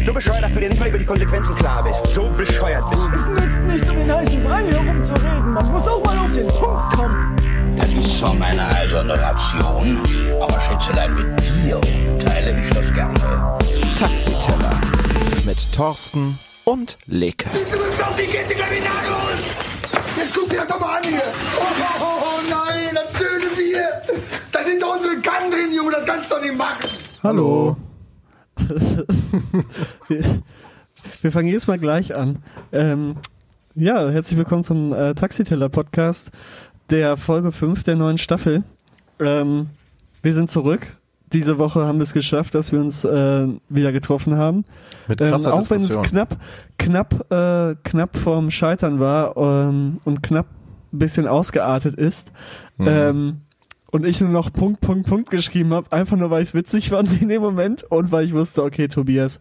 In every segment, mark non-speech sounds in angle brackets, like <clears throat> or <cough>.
bist so bescheuert, dass du dir nicht mal über die Konsequenzen klar bist. So bescheuert bist du. Es nützt nichts, um den heißen Brei herumzureden. Man muss auch mal auf den Punkt kommen. Das ist zwar meine eiserne Ration, aber Schätzelein, mit dir teile ich das gerne. Taxiteller. Mit Thorsten und Leke. Du bist auf die Kette gleich in Nagel holen! Jetzt guck dir das doch mal an hier! Oh, oh, oh, oh nein, das schöne Bier! Da sind doch unsere Kann drin, Junge, das kannst du doch nicht machen! Hallo. <laughs> wir, wir fangen jedes Mal gleich an. Ähm, ja, herzlich willkommen zum äh, Taxiteller-Podcast der Folge 5 der neuen Staffel. Ähm, wir sind zurück. Diese Woche haben wir es geschafft, dass wir uns äh, wieder getroffen haben. Mit Ähm, krasser auch wenn es knapp, knapp, äh, knapp vorm Scheitern war ähm, und knapp ein bisschen ausgeartet ist. Mhm. Ähm, und ich nur noch Punkt, Punkt, Punkt geschrieben habe, einfach nur, weil ich es witzig fand in dem Moment und weil ich wusste, okay, Tobias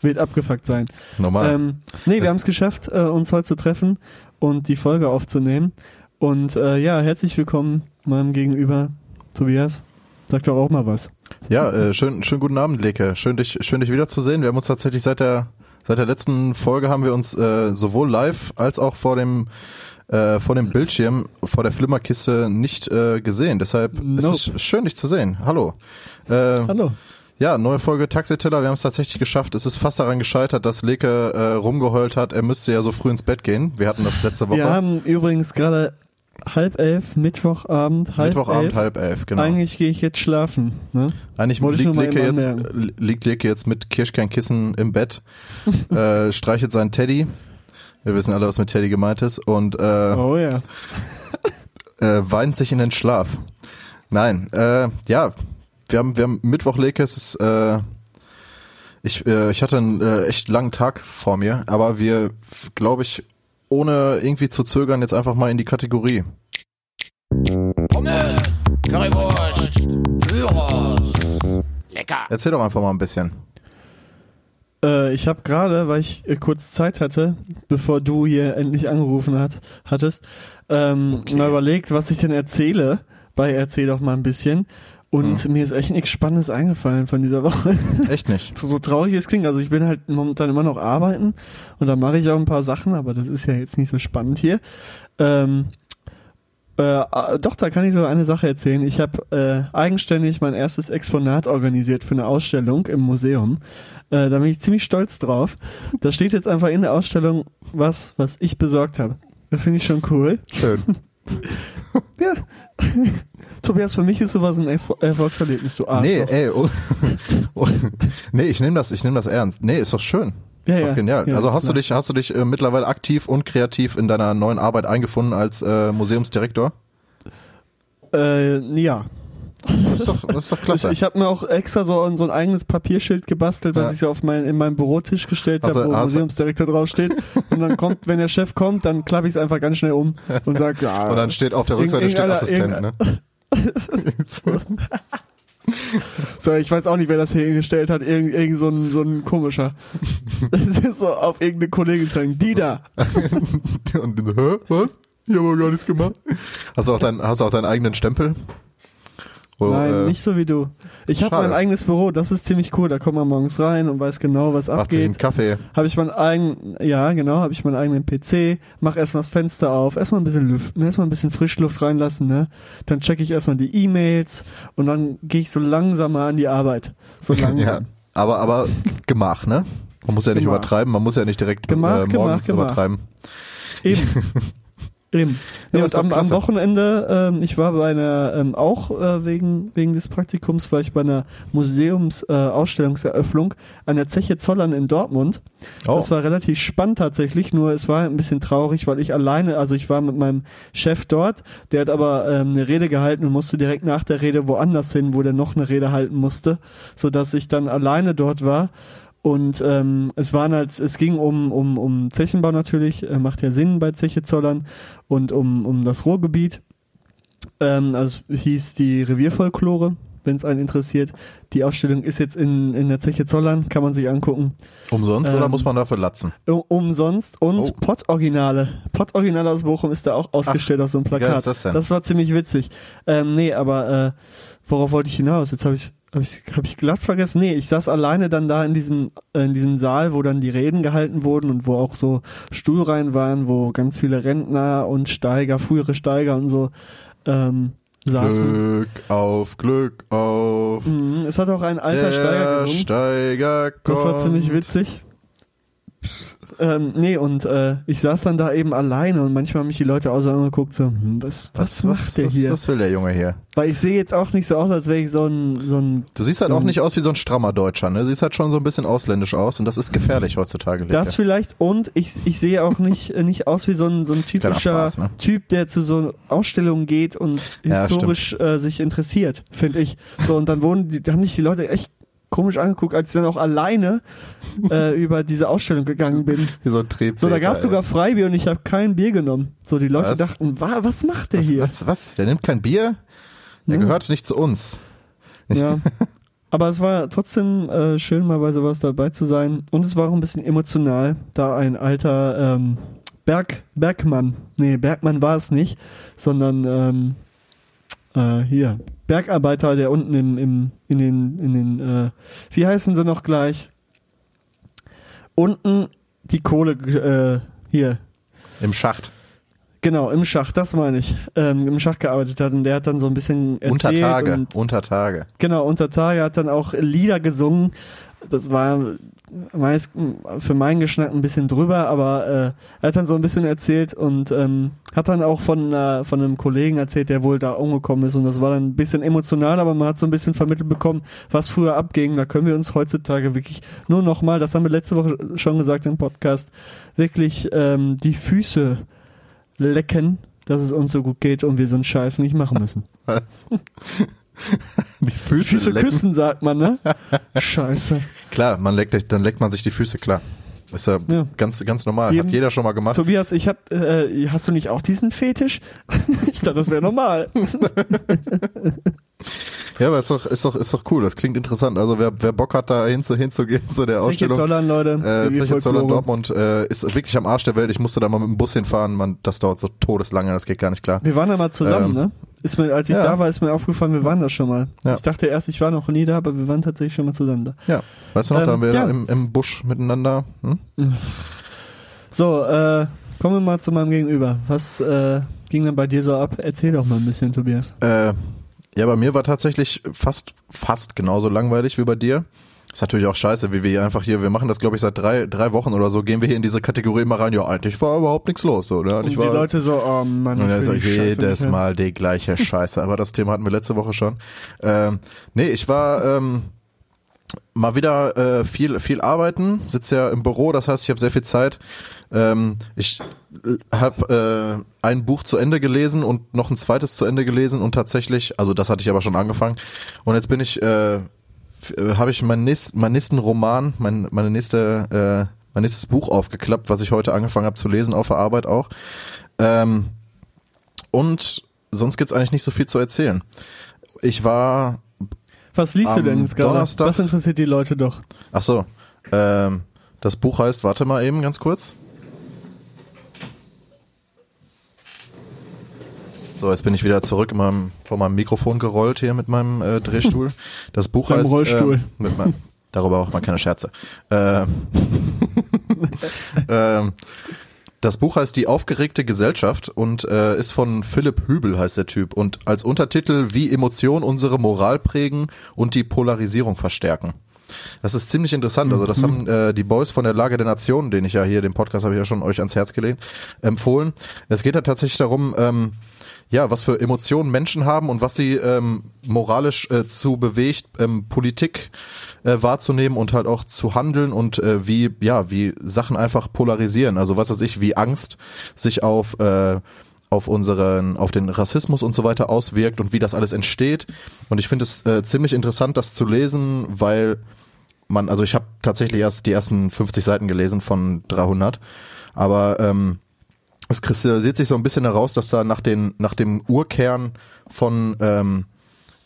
wird abgefuckt sein. Normal. Ähm, nee, wir haben es geschafft, äh, uns heute zu treffen und die Folge aufzunehmen. Und äh, ja, herzlich willkommen meinem Gegenüber, Tobias. Sag doch auch mal was. Ja, äh, schön, schönen guten Abend, Leke. Schön dich, schön dich wiederzusehen. Wir haben uns tatsächlich seit der seit der letzten Folge haben wir uns äh, sowohl live als auch vor dem äh, vor dem Bildschirm vor der Flimmerkiste nicht äh, gesehen. Deshalb ist Nope. es schön, dich zu sehen. Hallo. Äh, Hallo. Ja, neue Folge Taxiteller. Wir haben es tatsächlich geschafft. Es ist fast daran gescheitert, dass Leke äh, rumgeheult hat. Er müsste ja so früh ins Bett gehen. Wir hatten das letzte Woche. Wir haben übrigens gerade halb elf, Mittwochabend, halb Mittwochabend elf. halb elf, genau. Eigentlich gehe ich jetzt schlafen. Ne? Eigentlich Wollte liegt Leke, jetzt, liegt Leke jetzt mit Kirschkernkissen im Bett, <laughs> äh, streichelt seinen Teddy. Wir wissen alle, was mit Teddy gemeint ist. Und äh, Oh ja. <laughs> äh, weint sich in den Schlaf. Nein, äh, ja, wir haben, wir haben Mittwoch ist, äh, ich, äh, ich hatte einen äh, echt langen Tag vor mir, aber wir, glaube ich, ohne irgendwie zu zögern, jetzt einfach mal in die Kategorie. Pommes, Currywurst, Gyros. Lecker! Erzähl doch einfach mal ein bisschen. Äh, ich habe gerade, weil ich äh, kurz Zeit hatte, bevor du hier endlich angerufen hat, hattest, ähm, Okay. mal überlegt, was ich denn erzähle. Bei Erzähl doch mal ein bisschen. Und Hm. mir ist echt nichts Spannendes eingefallen von dieser Woche. Echt nicht. <laughs> so, so traurig es klingt. Also ich bin halt momentan immer noch arbeiten und da mache ich auch ein paar Sachen, aber das ist ja jetzt nicht so spannend hier. Ähm, äh, äh, doch, da kann ich so eine Sache erzählen. Ich habe äh, eigenständig mein erstes Exponat organisiert für eine Ausstellung im Museum. Äh, da bin ich ziemlich stolz drauf. Da steht jetzt einfach in der Ausstellung was, was ich besorgt habe. Das finde ich schon cool. Schön. <laughs> Ja. <laughs> Tobias, für mich ist sowas ein Erfolgserlebnis, du Arschloch. Nee, ey, oh, <laughs> oh, nee, ich nehme das, ich nehme das ernst. Nee, ist doch schön. Ja, ist doch ja, genial. ja, also hast klar. du dich, hast du dich äh, mittlerweile aktiv und kreativ in deiner neuen Arbeit eingefunden als äh, Museumsdirektor? Äh, ja. Das ist doch, das ist doch Ich, klasse. ich habe mir auch extra so, ein- so ein eigenes Papierschild gebastelt, was Ja. ich so auf mein, in meinem Bürotisch gestellt habe, wo Museumsdirektor draufsteht. Und dann kommt, wenn der Chef kommt, dann klappe ich es einfach ganz schnell um und sage, ja. <laughs> und dann steht auf der Rückseite steht Assistent, ne? <laughs> so, ich weiß auch nicht, wer das hier hingestellt hat. Irgend, irgend so ein, so ein komischer. Das ist so auf irgendeine Kollegin zeigen. Die da. <laughs> und die so, hä, was? Ich habe gar nichts gemacht. Hast du auch, dein, hast du auch deinen eigenen Stempel? Oder, Nein, äh, nicht so wie du. Ich habe mein eigenes Büro, das ist ziemlich cool. Da kommt man morgens rein und weiß genau, was Macht sich einen abgeht. Kaffee. Habe ich meinen eigenen, ja genau, habe ich meinen eigenen PC, mach erstmal das Fenster auf, erstmal ein bisschen lüften, erstmal ein bisschen Frischluft reinlassen, ne? Dann checke ich erstmal die E-Mails und dann gehe ich so langsam mal an die Arbeit. So <laughs> Ja, langsam. aber, aber Gemach, ne? Man muss ja nicht Gemach. übertreiben, man muss ja nicht direkt bis, Gemach, äh, Gemach, morgens Gemach. übertreiben. Eben. <laughs> Eben. Ja, und am, am. Wochenende, ähm, ich war bei einer, ähm, auch äh, wegen, wegen des Praktikums, war ich bei einer Museums-Ausstellungseröffnung äh, an der Zeche Zollern in Dortmund. Oh, Das war relativ spannend tatsächlich, nur es war ein bisschen traurig, weil ich alleine, also ich war mit meinem Chef dort, der hat aber ähm, eine Rede gehalten und musste direkt nach der Rede woanders hin, wo der noch eine Rede halten musste, so dass ich dann alleine dort war Und ähm, es waren halt, es ging um, um, um Zechenbau natürlich, äh, macht ja Sinn bei Zeche Zollern und um, um das Ruhrgebiet. Ähm, also hieß die Revierfolklore, wenn es einen interessiert. Die Ausstellung ist jetzt in, in der Zeche Zollern, kann man sich angucken. Umsonst oder Ähm, muss man dafür latzen? Um- Umsonst und Oh. Pott-Originale. Pott-Originale aus Bochum ist da auch ausgestellt auf so einem Plakat. ist das denn? war ziemlich witzig. Ähm, nee, aber äh, worauf wollte ich hinaus? Jetzt habe ich habe ich, hab ich glatt vergessen. Nee, ich saß alleine dann da in diesem, äh, in diesem Saal, wo dann die Reden gehalten wurden und wo auch so Stuhlreihen waren, wo ganz viele Rentner und Steiger, frühere Steiger und so ähm, saßen. Glück auf, Glück auf. Mhm, es hat auch ein alter Steiger der gesungen. Steiger kommt. Das war ziemlich witzig. Ähm, nee, und äh, ich saß dann da eben alleine und manchmal haben mich die Leute so angeguckt, so, hm, was, was, Was, macht der was, hier? was will der Junge hier? Weil ich sehe jetzt auch nicht so aus, als wäre ich so ein, so ein Du siehst halt so auch nicht aus wie so ein strammer Deutscher, ne? Siehst halt schon so ein bisschen ausländisch aus und das ist gefährlich heutzutage. Leke. Das vielleicht und ich, ich sehe auch nicht, äh, nicht aus wie so ein, so ein typischer Spaß, ne? Typ, der zu so Ausstellungen geht und Ja, historisch äh, sich interessiert, finde ich. So, und dann wurden die, da haben sich die Leute echt komisch angeguckt, als ich dann auch alleine <laughs> äh, über diese Ausstellung gegangen bin. wie so ein Treibtäter. So, da gab es ey. sogar Freibier und ich habe kein Bier genommen. So, die Leute Was? dachten, wa, was macht der was, hier? was, was? Der nimmt kein Bier? Der Ja. gehört nicht zu uns. Ja. <laughs> Aber es war trotzdem äh, schön, mal bei sowas dabei zu sein. Und es war auch ein bisschen emotional, da ein alter ähm, Berg, Bergmann, nee, Bergmann war es nicht, sondern ähm, äh, hier, Bergarbeiter, der unten im, im, in den, in den, äh, wie heißen sie noch gleich? Unten die Kohle, äh, hier, Im Schacht. genau, im Schacht, das meine ich, ähm, im Schacht gearbeitet hat und der hat dann so ein bisschen erzählt Unter Tage. Unter Tage. Genau, unter Tage hat dann auch Lieder gesungen. Das war meist für meinen Geschmack ein bisschen drüber, aber äh, er hat dann so ein bisschen erzählt und ähm, hat dann auch von, äh, von einem Kollegen erzählt, der wohl da umgekommen ist und das war dann ein bisschen emotional, aber man hat so ein bisschen vermittelt bekommen, was früher abging. Da können wir uns heutzutage wirklich nur noch mal, das haben wir letzte Woche schon gesagt im Podcast, wirklich ähm, die Füße lecken, dass es uns so gut geht und wir so einen Scheiß nicht machen müssen. Was? <laughs> die Füße, Füße lecken. küssen, sagt man, ne? <laughs> Scheiße. Klar, man leckt, dann leckt man sich die Füße, klar. Ist ja, Ja. ganz, ganz normal. Jedem- Hat jeder schon mal gemacht. Tobias, ich hab, äh, hast du nicht auch diesen Fetisch? <laughs> ich dachte, das wäre normal. Ja, aber ist doch, ist doch, ist doch cool. Das klingt interessant. Also wer, wer Bock hat, da hinzu, hinzugehen <laughs> zu der Ausstellung. Zollern, Leute. Äh, Zeche Zollern. Dortmund äh, ist wirklich am Arsch der Welt. Ich musste da mal mit dem Bus hinfahren. Man, das dauert so todeslange, das geht gar nicht klar. Wir waren da mal zusammen, Ähm, ne? Ist mir, als ich ja. da war, ist mir aufgefallen, wir waren da schon mal. Ja. Ich dachte erst, ich war noch nie da, aber wir waren tatsächlich schon mal zusammen da. Ja, weißt du noch, Ähm, da haben wir ja. da im, im Busch miteinander. Hm? So, äh, kommen wir mal zu meinem Gegenüber. Was äh, ging denn bei dir so ab? Erzähl doch mal ein bisschen, Tobias. Äh, ja, bei mir war tatsächlich fast, fast genauso langweilig wie bei dir. Ist natürlich auch scheiße, wie wir hier einfach hier, wir machen das glaube ich seit drei, drei Wochen oder so, gehen wir hier in diese Kategorie immer rein, ja, eigentlich war überhaupt nichts los, so, ne? Und Ich die war, Leute so, oh Mann, Und ich so die Scheiße jedes hören. Mal die gleiche <laughs> Scheiße. Aber das Thema hatten wir letzte Woche schon. Ähm, nee, ich war ähm, mal wieder äh, viel, viel arbeiten, sitze ja im Büro, das heißt, ich habe sehr viel Zeit. Ähm, ich habe äh, ein Buch zu Ende gelesen und noch ein zweites zu Ende gelesen und tatsächlich, also das hatte ich aber schon angefangen. Und jetzt bin ich, äh, äh, habe ich meinen nächsten, meinen nächsten Roman, mein, meine nächste, äh, mein nächstes Buch aufgeklappt, was ich heute angefangen habe zu lesen auf der Arbeit auch. Ähm, und sonst gibt's eigentlich nicht so viel zu erzählen. Ich war, Was liest du denn jetzt gerade? Donnerstag- Das interessiert die Leute doch. ach so, ähm, das Buch heißt, warte mal eben ganz kurz. So, jetzt bin ich wieder zurück in meinem, vor meinem Mikrofon gerollt hier mit meinem äh, Drehstuhl. Das Buch heißt, Rollstuhl. Ähm, mit meinem, darüber macht man keine Scherze. Ähm, <laughs> ähm, das Buch heißt Die aufgeregte Gesellschaft und äh, ist von Philipp Hübel, heißt der Typ. Und als Untertitel Wie Emotionen unsere Moral prägen und die Polarisierung verstärken. Das ist ziemlich interessant. Also das haben äh, die Boys von der Lage der Nation, den ich ja hier, den Podcast habe ich ja schon euch ans Herz gelegt, empfohlen. Es geht da tatsächlich darum, ähm, ja, was für Emotionen Menschen haben und was sie ähm, moralisch äh, zu bewegt, ähm, Politik äh, wahrzunehmen und halt auch zu handeln und äh, wie, ja, wie Sachen einfach polarisieren. Also was weiß ich, wie Angst sich auf äh, auf unseren, auf den Rassismus und so weiter auswirkt und wie das alles entsteht. Und ich finde es äh, ziemlich interessant, das zu lesen, weil man, also ich habe tatsächlich erst die ersten 50 Seiten gelesen von 300, aber ähm, es kristallisiert sich so ein bisschen heraus, dass da nach den nach dem Urkern von ähm,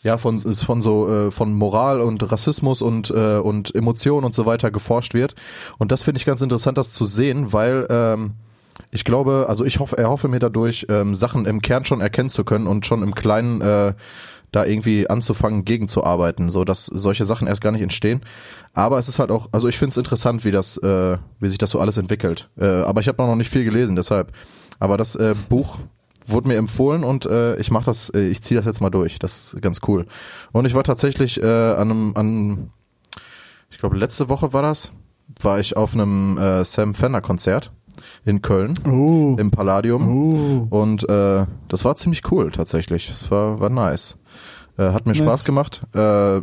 ja von von so äh, von Moral und Rassismus und äh, und Emotionen und so weiter geforscht wird. Und das finde ich ganz interessant, das zu sehen, weil ähm, ich glaube, also ich hoffe, erhoffe mir dadurch ähm, Sachen im Kern schon erkennen zu können und schon im Kleinen äh, da irgendwie anzufangen, gegenzuarbeiten, so dass solche Sachen erst gar nicht entstehen. Aber es ist halt auch, also ich finde es interessant, wie das, äh, wie sich das so alles entwickelt. Äh, aber ich habe noch nicht viel gelesen, deshalb. Aber das äh, Buch wurde mir empfohlen und äh, ich mache das, äh, ich ziehe das jetzt mal durch. Das ist ganz cool. Und ich war tatsächlich äh, an einem, an, ich glaube letzte Woche war das, war ich auf einem äh, Sam Fender Konzert in Köln Oh. im Palladium Oh. und äh, das war ziemlich cool tatsächlich. Es war, war nice. Äh, hat mir Nice. Spaß gemacht. Äh,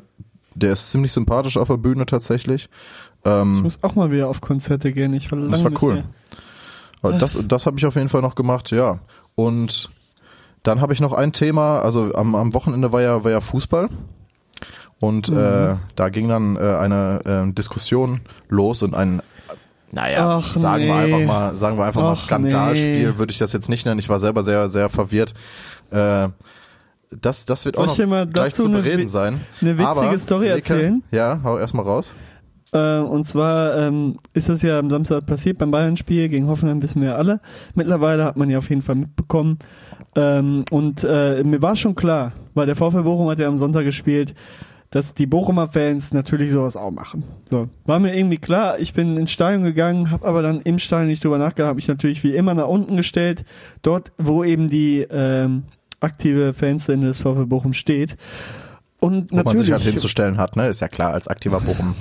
der ist ziemlich sympathisch auf der Bühne tatsächlich. Ich Ähm, muss auch mal wieder auf Konzerte gehen. Ich war das war cool. das das habe ich auf jeden Fall noch gemacht, ja. Und dann habe ich noch ein Thema, also am, am Wochenende war ja, war ja Fußball. Und äh, da ging dann äh, eine äh, Diskussion los und ein naja, Ach, sagen wir nee. einfach mal, sagen wir einfach mal Ach, Skandalspiel, nee. würde ich das jetzt nicht nennen. Ich war selber sehr, sehr verwirrt. Äh, das, das wird Soll auch noch gleich zu eine bereden wi- sein. eine witzige Aber, Story Leke, erzählen? Ja, hau erstmal raus. Äh, und zwar ähm, ist das ja am Samstag passiert beim Bayern-Spiel gegen Hoffenheim, wissen wir ja alle. Mittlerweile hat man ja auf jeden Fall mitbekommen. Ähm, und äh, mir war schon klar, weil der VfL Bochum hat ja am Sonntag gespielt, dass die Bochumer Fans natürlich sowas auch machen. So, war mir irgendwie klar. Ich bin ins Stadion gegangen, habe aber dann im Stadion nicht drüber nachgedacht, habe mich natürlich wie immer nach unten gestellt, dort, wo eben die ähm, aktive Fanszene des VfL Bochum steht. Und Wo man sich natürlich halt hinzustellen hat, ne? Ist ja klar, als aktiver Bochum.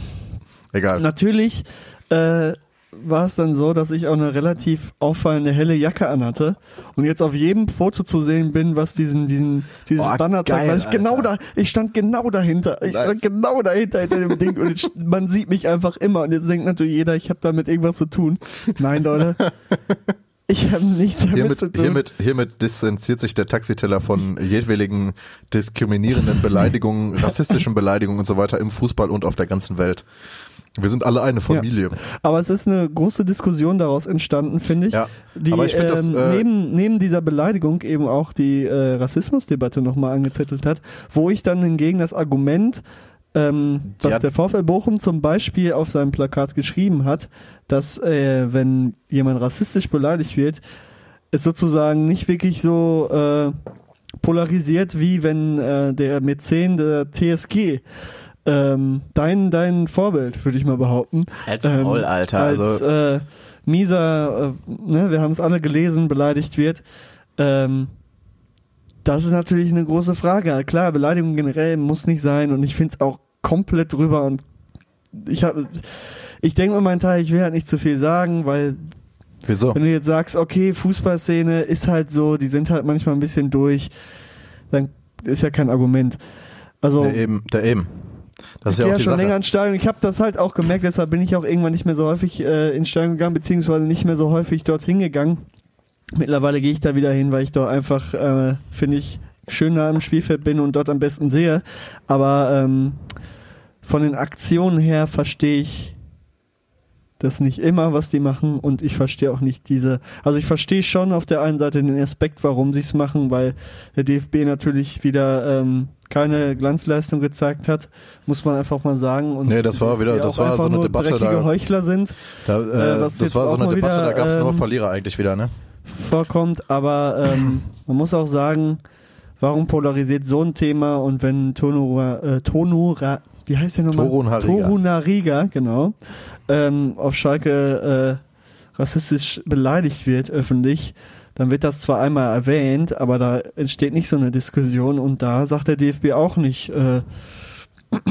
Egal. Natürlich äh, war es dann so, dass ich auch eine relativ auffallende helle Jacke anhatte und jetzt auf jedem Foto zu sehen bin, was diesen diesen dieses Boah, Banner zeigt, geil, weil ich genau da, ich stand genau dahinter, ich Nice. stand genau dahinter hinter dem Ding und jetzt, <laughs> man sieht mich einfach immer und jetzt denkt natürlich jeder, ich habe damit irgendwas zu tun. Nein, Leute. <laughs> Ich habe nichts damit Hiermit, zu tun. hiermit, hiermit distanziert sich der Taxiteller von jedweligen diskriminierenden <laughs> Beleidigungen, rassistischen Beleidigungen und so weiter im Fußball und auf der ganzen Welt. Wir sind alle eine Familie. Aber es ist eine große Diskussion daraus entstanden, finde ich. Ja, Die aber ich finde das, ähm, äh, neben, neben dieser Beleidigung eben auch die äh, Rassismusdebatte nochmal angezettelt hat, wo ich dann hingegen das Argument, ähm, was Ja. der VfL Bochum zum Beispiel auf seinem Plakat geschrieben hat, dass äh, wenn jemand rassistisch beleidigt wird, es sozusagen nicht wirklich so äh, polarisiert, wie wenn äh, der Mäzen der TSG ähm, dein, dein Vorbild, würde ich mal behaupten. Halt's Maul, Alter, Als also- äh, mieser, äh, ne, wir haben es alle gelesen, beleidigt wird. Ähm, das ist natürlich eine große Frage. Klar, Beleidigung generell muss nicht sein und ich finde es auch komplett drüber und ich habe ich denke mir meinen Teil, ich will halt nicht zu viel sagen, weil Wieso? wenn du jetzt sagst, okay, Fußballszene ist halt so, die sind halt manchmal ein bisschen durch, dann ist ja kein Argument. Also Der eben, der eben. Das ist ich ja gehe auch ja die schon Sache. länger ins Stadion. Ich habe das halt auch gemerkt, deshalb bin ich auch irgendwann nicht mehr so häufig äh, ins Stadion gegangen, beziehungsweise nicht mehr so häufig dorthin gegangen. Mittlerweile gehe ich da wieder hin, weil ich dort einfach, äh, finde ich, schöner am Spielfeld bin und dort am besten sehe. Aber ähm, von den Aktionen her verstehe ich das nicht immer, was die machen und ich verstehe auch nicht diese, also ich verstehe schon auf der einen Seite den Aspekt, warum sie es machen, weil der DFB natürlich wieder ähm, keine Glanzleistung gezeigt hat, muss man einfach mal sagen. Und Nee, das war wieder- das war so eine Debatte, da- Heuchler sind, Da, äh, äh, das war so eine Debatte, wieder, da gab es nur ähm, Verlierer eigentlich wieder, ne? Vorkommt, aber ähm, <laughs> man muss auch sagen, warum polarisiert so ein Thema und wenn Tonura, äh, Tonura, wie heißt der nochmal? Torun Hariga. Torun Hariga, genau, ähm, auf Schalke äh, rassistisch beleidigt wird öffentlich, dann wird das zwar einmal erwähnt, aber da entsteht nicht so eine Diskussion und da sagt der DFB auch nicht, äh, <clears throat>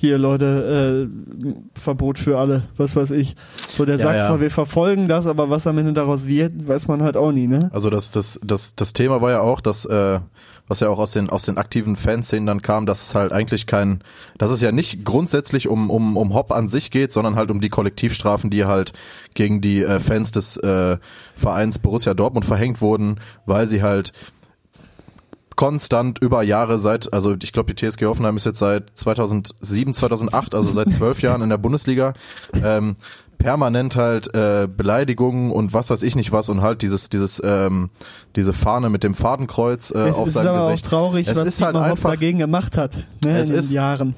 hier Leute, äh, Verbot für alle, was weiß ich. So, der Ja, sagt ja. zwar, wir verfolgen das, aber was am Ende daraus wird, weiß man halt auch nie, ne? Also das, das, das, das Thema war ja auch, dass, äh, was ja auch aus den, aus den aktiven Fanszenen dann kam, dass es halt eigentlich kein, dass es ja nicht grundsätzlich um, um, um Hop an sich geht, sondern halt um die Kollektivstrafen, die halt gegen die äh, Fans des äh, Vereins Borussia Dortmund verhängt wurden, weil sie halt konstant über Jahre seit, also ich glaube, die TSG Hoffenheim ist jetzt seit 2007, 2008, also seit zwölf Jahren in der Bundesliga. Ähm, permanent halt äh, Beleidigungen und was weiß ich nicht was und halt dieses dieses ähm, diese Fahne mit dem Fadenkreuz äh, es auf ist seinem aber Gesicht. auch traurig, es was ist halt einfach dagegen gemacht hat ne, Es in den ist- Jahren.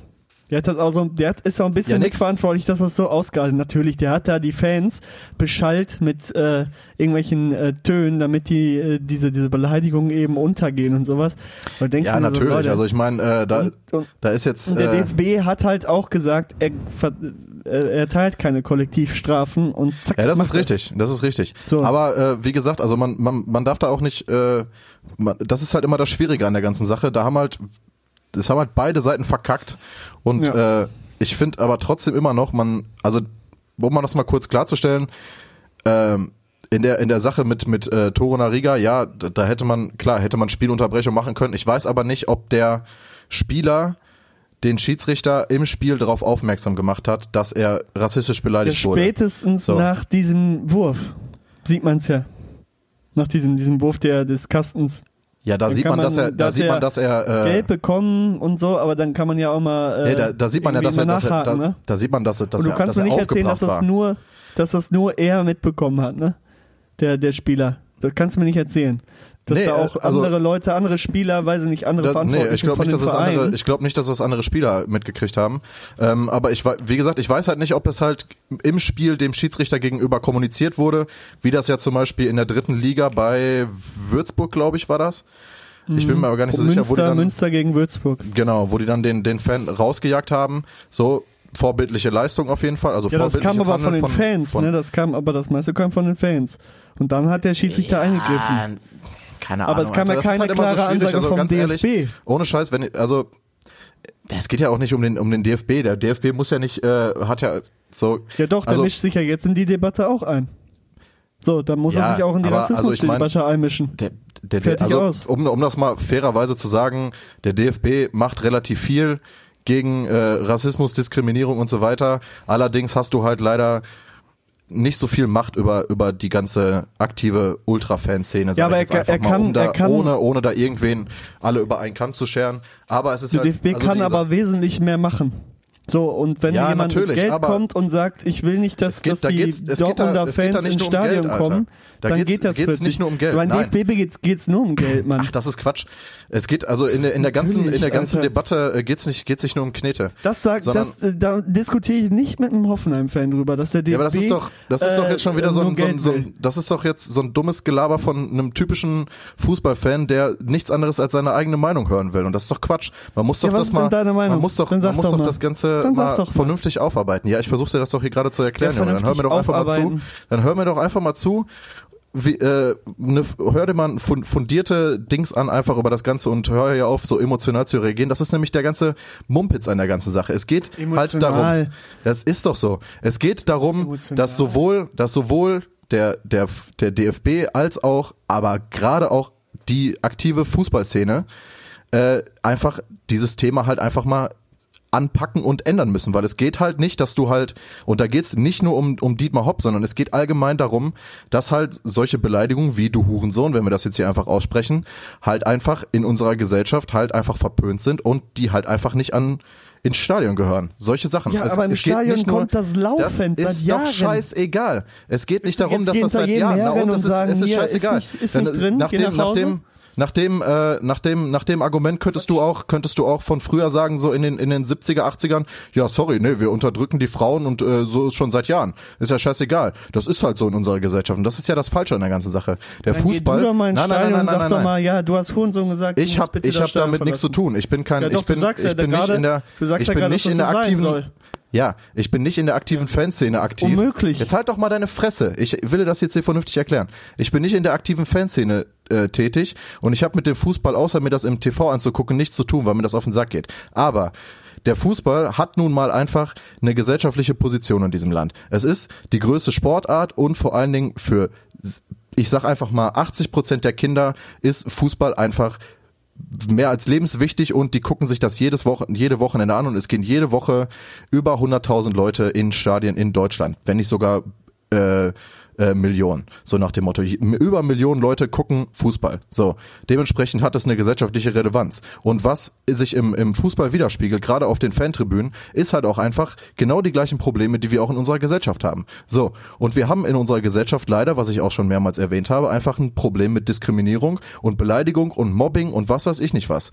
Der hat das auch so, der hat, ist auch ein bisschen Ja, mitverantwortlich, dass das so ausgehalten. Natürlich, der hat da die Fans beschallt mit äh, irgendwelchen äh, Tönen, damit die äh, diese diese Beleidigungen eben untergehen und sowas. Und du denkst ja so, natürlich. Leute, also ich meine, äh, da Und- und- da ist jetzt und der äh, DFB hat halt auch gesagt, er, ver- äh, er erteilt keine Kollektivstrafen und zack. Ja, das ist richtig, das ist richtig. So. Aber äh, wie gesagt, also man, man, man darf da auch nicht, äh, man, das ist halt immer das Schwierige an der ganzen Sache. Da haben halt, das haben halt beide Seiten verkackt. Und Ja. äh, ich finde aber trotzdem immer noch, man, also um man das mal kurz klarzustellen, ähm, in der in der Sache mit mit äh, Toro Nariga, ja, da, da hätte man klar hätte man Spielunterbrechung machen können. Ich weiß aber nicht, ob der Spieler den Schiedsrichter im Spiel darauf aufmerksam gemacht hat, dass er rassistisch Ja, beleidigt wurde. spätestens So. nach diesem Wurf sieht man es ja. Nach diesem, diesem Wurf der, des Kastens. Ja, da Dann sieht kann man, dass er, da dass sieht man, dass er, äh, Gelb bekommen und so, aber dann kann man ja auch mal. Äh, nee, da, da sieht man ja, dass er, dass er da, ne? da sieht man, dass er, dass Und du er, kannst dass mir nicht erzählen, dass das nur, dass das nur er mitbekommen hat, ne? Der, der Spieler. Das kannst du mir nicht erzählen. Dass Nee, da äh, auch also- andere Leute, andere Spieler, weiß ich nicht, andere Das, nee, Verantwortliche ich glaube von nicht, dass es andere, ich glaube nicht, dass das andere Spieler mitgekriegt haben. Ähm, aber ich, wie gesagt, ich weiß halt nicht, ob es halt im Spiel dem Schiedsrichter gegenüber kommuniziert wurde, wie das ja zum Beispiel in der dritten Liga bei Würzburg, glaube ich, war das. Ich bin mir aber gar nicht so sicher, wo die Münster, dann, Münster gegen Würzburg. genau, wo die dann den, den Fan rausgejagt haben. So, vorbildliche Leistung auf jeden Fall. Also Ja, das kam aber von den Handeln Fans, von, ne? Das kam, aber das meiste kam von den Fans. Und dann hat der Schiedsrichter eingegriffen. Keine Aber Ahnung. es kam ja keine halt so. Ansage also vom ganz Ehrlich, DFB. ohne Scheiß, wenn also es geht ja auch nicht um den um den DFB. Der DFB muss ja nicht äh, hat ja so Ja doch, der also, mischt sich ja jetzt in die Debatte auch ein. So, dann muss Ja, er sich auch in die aber also ich mein- Rassismusdebatte einmischen. der, der, der also aus. um um das mal fairerweise zu sagen, der DFB macht relativ viel gegen äh, Rassismus, Diskriminierung und so weiter. Allerdings hast du halt leider nicht so viel Macht über über die ganze aktive Ultra-Fan-Szene. Ja, aber er einfach kann- mal, er kann- um da, er kann- ohne ohne da irgendwen alle über einen Kamm zu scheren. Aber es ist Der halt, DFB also kann aber wesentlich mehr machen. So, und wenn Ja, jemand mit Geld kommt und sagt, ich will nicht, dass, dass da die da- Dortmunder es geht da Fans ins um Stadion Geld, kommen, Da dann geht's- geht das geht's plötzlich. nicht nur um Geld, Beim. DFB geht's, geht's nur um Geld, Mann. Ach, das ist Quatsch. Es geht also in der in der ganzen in der ganzen Alter. Debatte äh, geht's nicht geht's nicht nur um Knete. Das sagt, das, äh, da diskutiere ich nicht mit einem Hoffenheim-Fan drüber, dass der DFB. Ja, aber das ist doch, das ist doch jetzt schon wieder äh, so ein, so, ein, so ein, das ist doch jetzt so ein dummes Gelaber von einem typischen Fußballfan, der nichts anderes als seine eigene Meinung hören will. Und das ist doch Quatsch. Man muss Ja, doch was das mal, man muss doch, man muss doch mal. das Ganze Dann mal doch mal. vernünftig aufarbeiten. Ja, ich versuche dir das doch hier gerade zu erklären, Ja. Dann hör mir doch einfach mal zu. Dann hör mir doch einfach mal zu. Wie, äh, ne, hör dir mal fundierte Dings an, einfach über das Ganze und hör ja auf, so emotional zu reagieren. Das ist nämlich der ganze Mumpitz an der ganzen Sache. Es geht halt Emotional. darum, das ist doch so. Es geht darum, Emotional. dass sowohl, dass sowohl der, der, der DFB als auch, aber gerade auch die aktive Fußballszene äh, einfach dieses Thema halt einfach mal anpacken und ändern müssen, weil es geht halt nicht, dass du halt, und da geht's nicht nur um, um Dietmar Hopp, sondern es geht allgemein darum, dass halt solche Beleidigungen wie du Hurensohn, wenn wir das jetzt hier einfach aussprechen, halt einfach in unserer Gesellschaft halt einfach verpönt sind und die halt einfach nicht an ins Stadion gehören. Solche Sachen. Ja, aber im Stadion nur- kommt das Laufen das ist Jahren. doch scheißegal. Es geht nicht darum, dass das seit Jahren, na und das und ist, sagen, es ist scheißegal. ist nicht- ist Dann, nicht drin, nach geh dem, nach dem, äh, nach dem, nach dem Argument könntest du auch, könntest du auch von früher sagen, so in den, in den 70er, 80ern, ja, sorry, nee, wir unterdrücken die Frauen und äh, so ist schon seit Jahren. Ist ja scheißegal. Das ist halt so in unserer Gesellschaft und das ist ja das Falsche an der ganzen Sache. Der Dann Fußball. Geh du doch mal ins nein, nein, nein, nein, nein, doch nein. mal, ja, du hast Hurensohn gesagt. Ich habe ich das hab Stadion damit nichts zu verlassen. tun. Ich bin kein, Ja, doch, ich bin, sagst ja ich bin nicht in der, ich ja bin gerade, nicht in der aktiven, soll. Ja, ich bin nicht in der aktiven Fanszene aktiv. unmöglich. Jetzt halt doch mal deine Fresse. Ich will dir das jetzt hier vernünftig erklären. Ich bin nicht in der aktiven Fanszene äh, tätig und ich habe mit dem Fußball, außer mir das im TV anzugucken, nichts zu tun, weil mir das auf den Sack geht. Aber der Fußball hat nun mal einfach eine gesellschaftliche Position in diesem Land. Es ist die größte Sportart und vor allen Dingen für, ich sag einfach mal, 80 Prozent der Kinder ist Fußball einfach mehr als lebenswichtig und die gucken sich das jedes Woche, jede Wochenende an und es gehen jede Woche über 100.000 Leute in Stadien in Deutschland, wenn nicht sogar äh, äh, Millionen. So nach dem Motto, über Millionen Leute gucken Fußball. So, dementsprechend hat es eine gesellschaftliche Relevanz. Und was sich im, im Fußball widerspiegelt, gerade auf den Fantribünen, ist halt auch einfach genau die gleichen Probleme, die wir auch in unserer Gesellschaft haben. So, und wir haben in unserer Gesellschaft leider, was ich auch schon mehrmals erwähnt habe, einfach ein Problem mit Diskriminierung und Beleidigung und Mobbing und was weiß ich nicht was.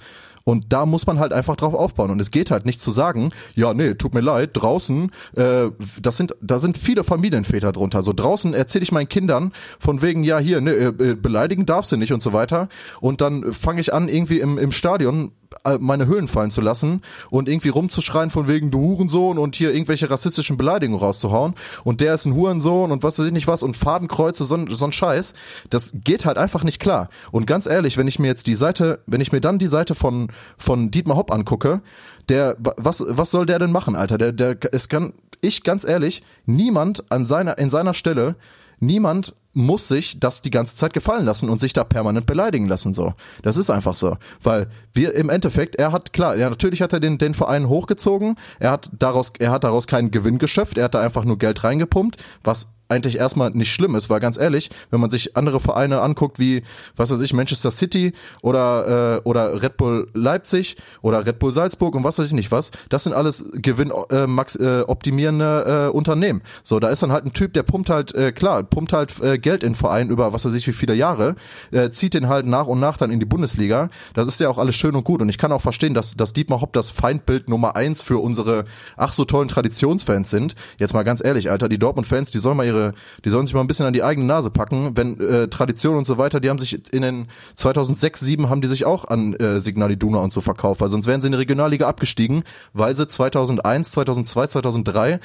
Und da muss man halt einfach drauf aufbauen. Und es geht halt nicht zu sagen, ja, nee, tut mir leid, draußen, äh, das sind, da sind viele Familienväter drunter. So draußen erzähle ich meinen Kindern von wegen, ja, hier, ne, äh, beleidigen darfst du nicht und so weiter. Und dann fange ich an, irgendwie im, im Stadion äh, meine Höhlen fallen zu lassen und irgendwie rumzuschreien von wegen du Hurensohn und hier irgendwelche rassistischen Beleidigungen rauszuhauen und der ist ein Hurensohn und was weiß ich nicht was und Fadenkreuze, so, so ein Scheiß, das geht halt einfach nicht klar. Und ganz ehrlich, wenn ich mir jetzt die Seite, wenn ich mir dann die Seite von, von Dietmar Hopp angucke, der, was, was soll der denn machen, Alter? Der, der, es kann, ich ganz ehrlich, niemand an seiner, in seiner Stelle, niemand muss sich das die ganze Zeit gefallen lassen und sich da permanent beleidigen lassen so. Das ist einfach so, weil wir im Endeffekt, er hat klar, ja natürlich hat er den den Verein hochgezogen, er hat daraus er hat daraus keinen Gewinn geschöpft, er hat da einfach nur Geld reingepumpt, was eigentlich erstmal nicht schlimm ist, weil ganz ehrlich, wenn man sich andere Vereine anguckt, wie, was weiß ich, Manchester City oder, äh, oder Red Bull Leipzig oder Red Bull Salzburg und was weiß ich nicht was, das sind alles Gewinn äh, äh, äh, Unternehmen. So, da ist dann halt ein Typ, der pumpt halt, äh, klar, pumpt halt äh, Geld in den Verein über was weiß ich wie viele Jahre, äh, zieht den halt nach und nach dann in die Bundesliga. Das ist ja auch alles schön und gut und ich kann auch verstehen, dass, dass Dietmar Hopp das Feindbild Nummer eins für unsere ach so tollen Traditionsfans sind. Jetzt mal ganz ehrlich, Alter, die Dortmund-Fans, die sollen mal ihre, die sollen sich mal ein bisschen an die eigene Nase packen, wenn äh, Tradition und so weiter, die haben sich in den 2006, 2007 haben die sich auch an äh, Signal Iduna und so verkauft, weil sonst wären sie in die Regionalliga abgestiegen, weil sie 2001, 2002, 2003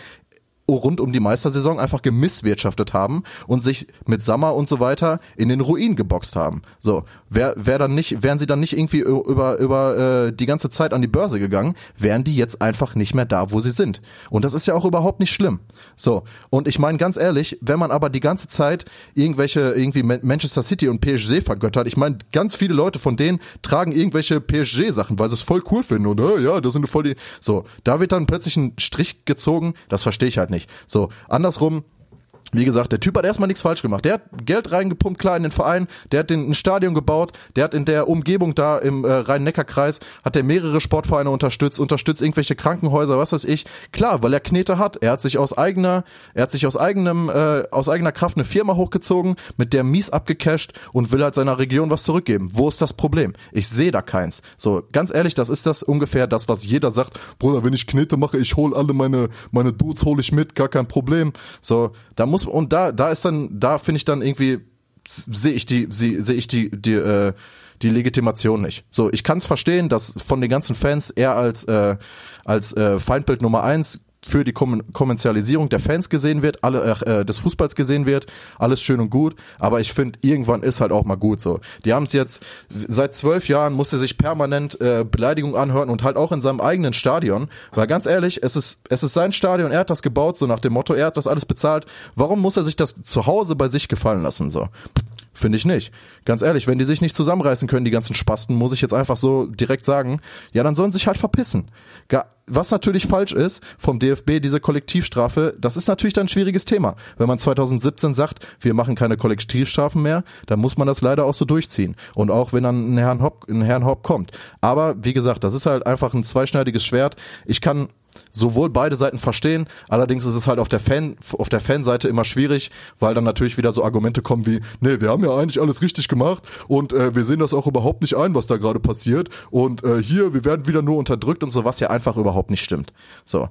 rund um die Meistersaison einfach gemisswirtschaftet haben und sich mit Sammer und so weiter in den Ruin geboxt haben. So, wär, wär dann nicht, wären sie dann nicht irgendwie über über äh, die ganze Zeit an die Börse gegangen, wären die jetzt einfach nicht mehr da, wo sie sind. Und das ist ja auch überhaupt nicht schlimm. So, und ich meine ganz ehrlich, wenn man aber die ganze Zeit irgendwelche irgendwie Manchester City und PSG vergöttert, ich meine, ganz viele Leute von denen tragen irgendwelche PSG Sachen, weil sie es voll cool finden und äh, ja, das sind voll die so, da wird dann plötzlich ein Strich gezogen, das verstehe ich halt nicht. So, andersrum, wie gesagt, der Typ hat erstmal nichts falsch gemacht. Der hat Geld reingepumpt, klar, in den Verein, der hat den, ein Stadion gebaut, der hat in der Umgebung da im äh, Rhein-Neckar-Kreis, hat der mehrere Sportvereine unterstützt, unterstützt irgendwelche Krankenhäuser, was weiß ich. Klar, weil er Knete hat. Er hat sich aus eigener, er hat sich aus eigenem, äh, aus eigener Kraft eine Firma hochgezogen, mit der mies abgecasht und will halt seiner Region was zurückgeben. Wo ist das Problem? Ich sehe da keins. So, ganz ehrlich, das ist das ungefähr das, was jeder sagt. Bruder, wenn ich Knete mache, ich hol alle meine, meine Dudes hole ich mit, gar kein Problem. So, da muss und da da ist dann da finde ich dann irgendwie sehe ich die sehe ich die die äh, die Legitimation nicht. So, ich kann es verstehen, dass von den ganzen Fans er als äh, als äh, Feindbild Nummer eins für die Kom Kommerzialisierung der Fans gesehen wird, alle äh, des Fußballs gesehen wird, alles schön und gut, aber ich finde, irgendwann ist halt auch mal gut so. Die haben es jetzt, seit zwölf Jahren muss er sich permanent äh, Beleidigung anhören und halt auch in seinem eigenen Stadion, weil ganz ehrlich, es ist, es ist sein Stadion, er hat das gebaut, so nach dem Motto, er hat das alles bezahlt, warum muss er sich das zu Hause bei sich gefallen lassen, so? Finde ich nicht. Ganz ehrlich, wenn die sich nicht zusammenreißen können, die ganzen Spasten, muss ich jetzt einfach so direkt sagen, ja, dann sollen sie sich halt verpissen. Was natürlich falsch ist vom DFB, diese Kollektivstrafe, das ist natürlich dann ein schwieriges Thema. Wenn man 2017 sagt, wir machen keine Kollektivstrafen mehr, dann muss man das leider auch so durchziehen. Und auch wenn dann ein Herrn Hopp, ein Herrn Hopp kommt. Aber wie gesagt, das ist halt einfach ein zweischneidiges Schwert. Ich kann sowohl beide Seiten verstehen. Allerdings ist es halt auf der Fan, auf der Fanseite immer schwierig, weil dann natürlich wieder so Argumente kommen wie, nee, wir haben ja eigentlich alles richtig gemacht und äh, wir sehen das auch überhaupt nicht ein, was da gerade passiert. Und äh, hier, wir werden wieder nur unterdrückt und so, was ja einfach überhaupt nicht stimmt. So.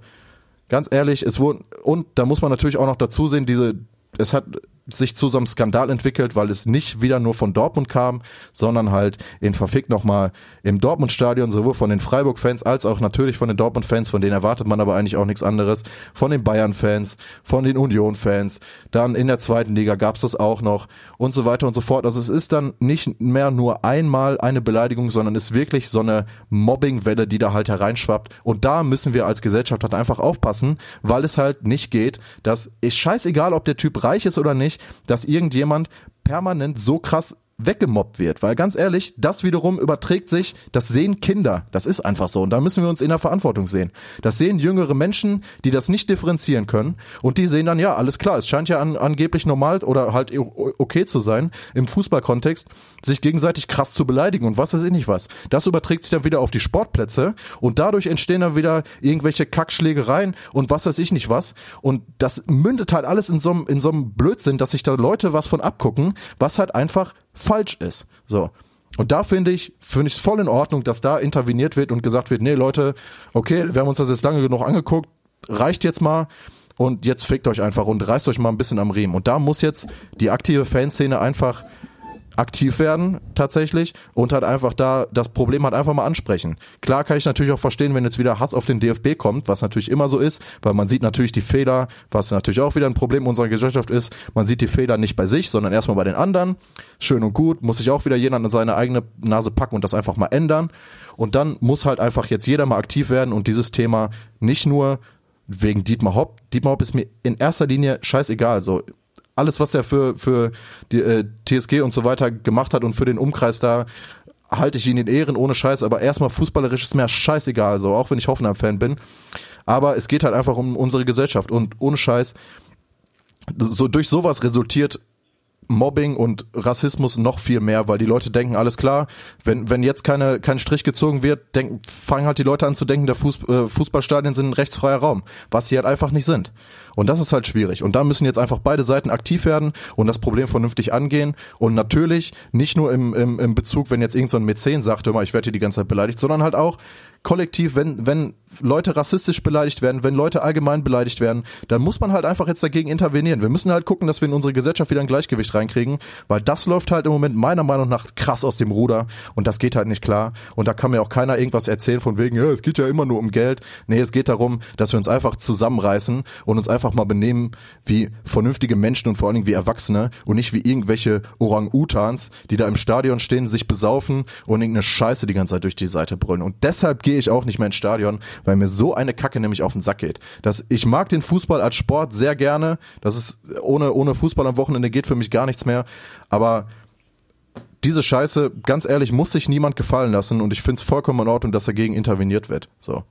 Ganz ehrlich, es wurden, und da muss man natürlich auch noch dazu sehen, diese, es hat sich zu so einem Skandal entwickelt, weil es nicht wieder nur von Dortmund kam, sondern halt in verfickt nochmal im Dortmund-Stadion, sowohl von den Freiburg-Fans als auch natürlich von den Dortmund-Fans, von denen erwartet man aber eigentlich auch nichts anderes, von den Bayern-Fans, von den Union-Fans, dann in der zweiten Liga gab es das auch noch und so weiter und so fort. Also es ist dann nicht mehr nur einmal eine Beleidigung, sondern ist wirklich so eine Mobbing-Welle, die da halt hereinschwappt und da müssen wir als Gesellschaft halt einfach aufpassen, weil es halt nicht geht, dass ist scheißegal, ob der Typ reich ist oder nicht, dass irgendjemand permanent so krass weggemobbt wird. Weil ganz ehrlich, das wiederum überträgt sich, das sehen Kinder. Das ist einfach so. Und da müssen wir uns in der Verantwortung sehen. Das sehen jüngere Menschen, die das nicht differenzieren können. Und die sehen dann, ja, alles klar, es scheint ja an, angeblich normal oder halt okay zu sein, im Fußballkontext, sich gegenseitig krass zu beleidigen und was weiß ich nicht was. Das überträgt sich dann wieder auf die Sportplätze und dadurch entstehen dann wieder irgendwelche Kackschlägereien und was weiß ich nicht was. Und das mündet halt alles in so einem, in so einem Blödsinn, dass sich da Leute was von abgucken, was halt einfach falsch ist. So. Und da finde ich, finde ich es voll in Ordnung, dass da interveniert wird und gesagt wird, nee Leute, okay, wir haben uns das jetzt lange genug angeguckt, reicht jetzt mal und jetzt fickt euch einfach und reißt euch mal ein bisschen am Riemen. Und da muss jetzt die aktive Fanszene einfach aktiv werden tatsächlich und halt einfach da das Problem halt einfach mal ansprechen. Klar kann ich natürlich auch verstehen, wenn jetzt wieder Hass auf den DFB kommt, was natürlich immer so ist, weil man sieht natürlich die Fehler, was natürlich auch wieder ein Problem unserer Gesellschaft ist. Man sieht die Fehler nicht bei sich, sondern erstmal bei den anderen. Schön und gut, muss sich auch wieder jemand an seine eigene Nase packen und das einfach mal ändern. Und dann muss halt einfach jetzt jeder mal aktiv werden und dieses Thema nicht nur wegen Dietmar Hopp. Dietmar Hopp ist mir in erster Linie scheißegal. So, alles, was er für, für die äh, TSG und so weiter gemacht hat und für den Umkreis da, halte ich ihn in Ehren ohne Scheiß, aber erstmal fußballerisch ist mir scheißegal, so, auch wenn ich Hoffenheim-Fan bin. Aber es geht halt einfach um unsere Gesellschaft und ohne Scheiß, so durch sowas resultiert Mobbing und Rassismus noch viel mehr, weil die Leute denken, alles klar, wenn, wenn jetzt keine, kein Strich gezogen wird, denken, fangen halt die Leute an zu denken, der Fuß, äh, Fußballstadien sind ein rechtsfreier Raum, was sie halt einfach nicht sind. Und das ist halt schwierig. Und da müssen jetzt einfach beide Seiten aktiv werden und das Problem vernünftig angehen. Und natürlich nicht nur im, im, im Bezug, wenn jetzt irgendein so Mäzen sagt, mal, ich werde hier die ganze Zeit beleidigt, sondern halt auch kollektiv, wenn, wenn Leute rassistisch beleidigt werden, wenn Leute allgemein beleidigt werden, dann muss man halt einfach jetzt dagegen intervenieren. Wir müssen halt gucken, dass wir in unsere Gesellschaft wieder ein Gleichgewicht reinkriegen, weil das läuft halt im Moment meiner Meinung nach krass aus dem Ruder und das geht halt nicht klar. Und da kann mir auch keiner irgendwas erzählen von wegen, ja, es geht ja immer nur um Geld. Nee, es geht darum, dass wir uns einfach zusammenreißen und uns einfach mal benehmen wie vernünftige Menschen und vor allen Dingen wie Erwachsene und nicht wie irgendwelche Orang-Utans, die da im Stadion stehen, sich besaufen und irgendeine Scheiße die ganze Zeit durch die Seite brüllen. Und deshalb gehe ich auch nicht mehr ins Stadion, weil mir so eine Kacke nämlich auf den Sack geht. Das, ich mag den Fußball als Sport sehr gerne. Das ist ohne, ohne Fußball am Wochenende geht für mich gar nichts mehr. Aber diese Scheiße, ganz ehrlich, muss sich niemand gefallen lassen und ich finde es vollkommen in Ordnung, dass dagegen interveniert wird. So.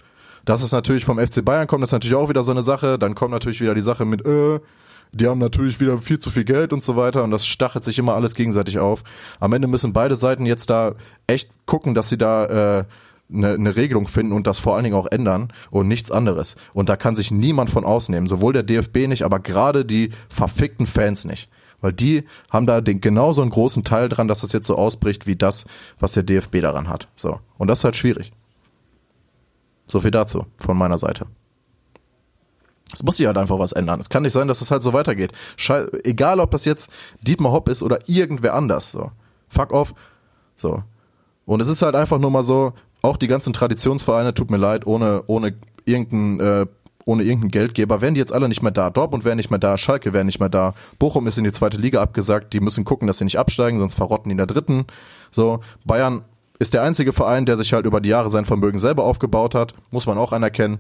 Dass es natürlich vom FC Bayern kommt, ist natürlich auch wieder so eine Sache. Dann kommt natürlich wieder die Sache mit, äh, die haben natürlich wieder viel zu viel Geld und so weiter und das stachelt sich immer alles gegenseitig auf. Am Ende müssen beide Seiten jetzt da echt gucken, dass sie da äh, eine, eine Regelung finden und das vor allen Dingen auch ändern und nichts anderes. Und da kann sich niemand von ausnehmen, sowohl der DFB nicht, aber gerade die verfickten Fans nicht. Weil die haben da den, genauso einen großen Teil dran, dass das jetzt so ausbricht, wie das, was der DFB daran hat. So. Und das ist halt schwierig. So viel dazu von meiner Seite. Es muss sich halt einfach was ändern. Es kann nicht sein, dass es halt so weitergeht. Schei egal, ob das jetzt Dietmar Hopp ist oder irgendwer anders. So. Fuck off. So. Und es ist halt einfach nur mal so, auch die ganzen Traditionsvereine, tut mir leid, ohne, ohne irgendein, äh, ohne irgendeinen Geldgeber, wären die jetzt alle nicht mehr da. Dortmund wäre nicht mehr da, Schalke wäre nicht mehr da, Bochum ist in die zweite Liga abgesagt, die müssen gucken, dass sie nicht absteigen, sonst verrotten die in der dritten. So, Bayern ist der einzige Verein, der sich halt über die Jahre sein Vermögen selber aufgebaut hat, muss man auch anerkennen.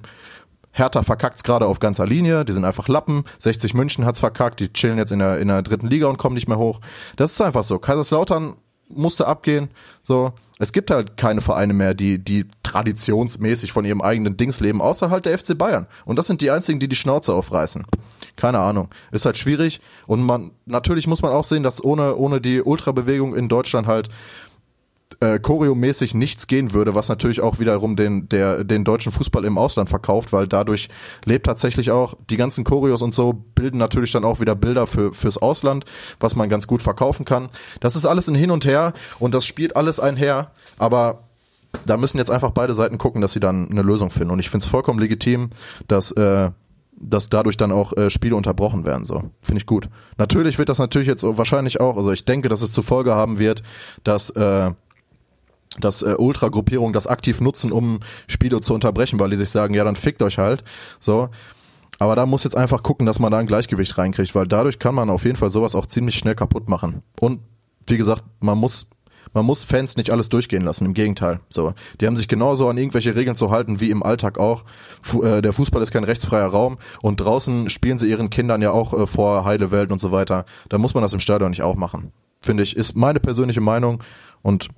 Hertha verkackt's gerade auf ganzer Linie, die sind einfach Lappen. 60 München hat's verkackt, die chillen jetzt in der, in der dritten Liga und kommen nicht mehr hoch. Das ist einfach so. Kaiserslautern musste abgehen. So, es gibt halt keine Vereine mehr, die die traditionsmäßig von ihrem eigenen Dings leben, außer halt der FC Bayern. Und das sind die einzigen, die die Schnauze aufreißen. Keine Ahnung. Ist halt schwierig. Und man natürlich muss man auch sehen, dass ohne ohne die Ultrabewegung in Deutschland halt äh, choreomäßig nichts gehen würde, was natürlich auch wiederum den, der, den deutschen Fußball im Ausland verkauft, weil dadurch lebt tatsächlich auch die ganzen Choreos und so bilden natürlich dann auch wieder Bilder für, fürs Ausland, was man ganz gut verkaufen kann. Das ist alles ein Hin und Her und das spielt alles einher, aber da müssen jetzt einfach beide Seiten gucken, dass sie dann eine Lösung finden. Und ich finde es vollkommen legitim, dass äh, dass dadurch dann auch äh, Spiele unterbrochen werden. So finde ich gut. Natürlich wird das natürlich jetzt wahrscheinlich auch. Also ich denke, dass es zur Folge haben wird, dass äh, dass äh, Ultra-Gruppierungen das aktiv nutzen, um Spiele zu unterbrechen, weil die sich sagen, ja, dann fickt euch halt. So. Aber da muss jetzt einfach gucken, dass man da ein Gleichgewicht reinkriegt, weil dadurch kann man auf jeden Fall sowas auch ziemlich schnell kaputt machen. Und wie gesagt, man muss man muss Fans nicht alles durchgehen lassen, im Gegenteil. So, die haben sich genauso an irgendwelche Regeln zu halten wie im Alltag auch. Fu äh, der Fußball ist kein rechtsfreier Raum und draußen spielen sie ihren Kindern ja auch äh, vor heile Welt und so weiter. Da muss man das im Stadion nicht auch machen. finde ich, ist meine persönliche Meinung und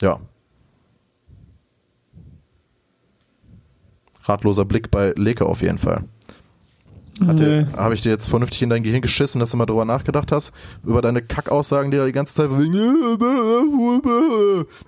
ja. Ratloser Blick bei Leke auf jeden Fall. Nee. Habe ich dir jetzt vernünftig in dein Gehirn geschissen, dass du mal drüber nachgedacht hast? Über deine Kackaussagen, die da die ganze Zeit von wegen,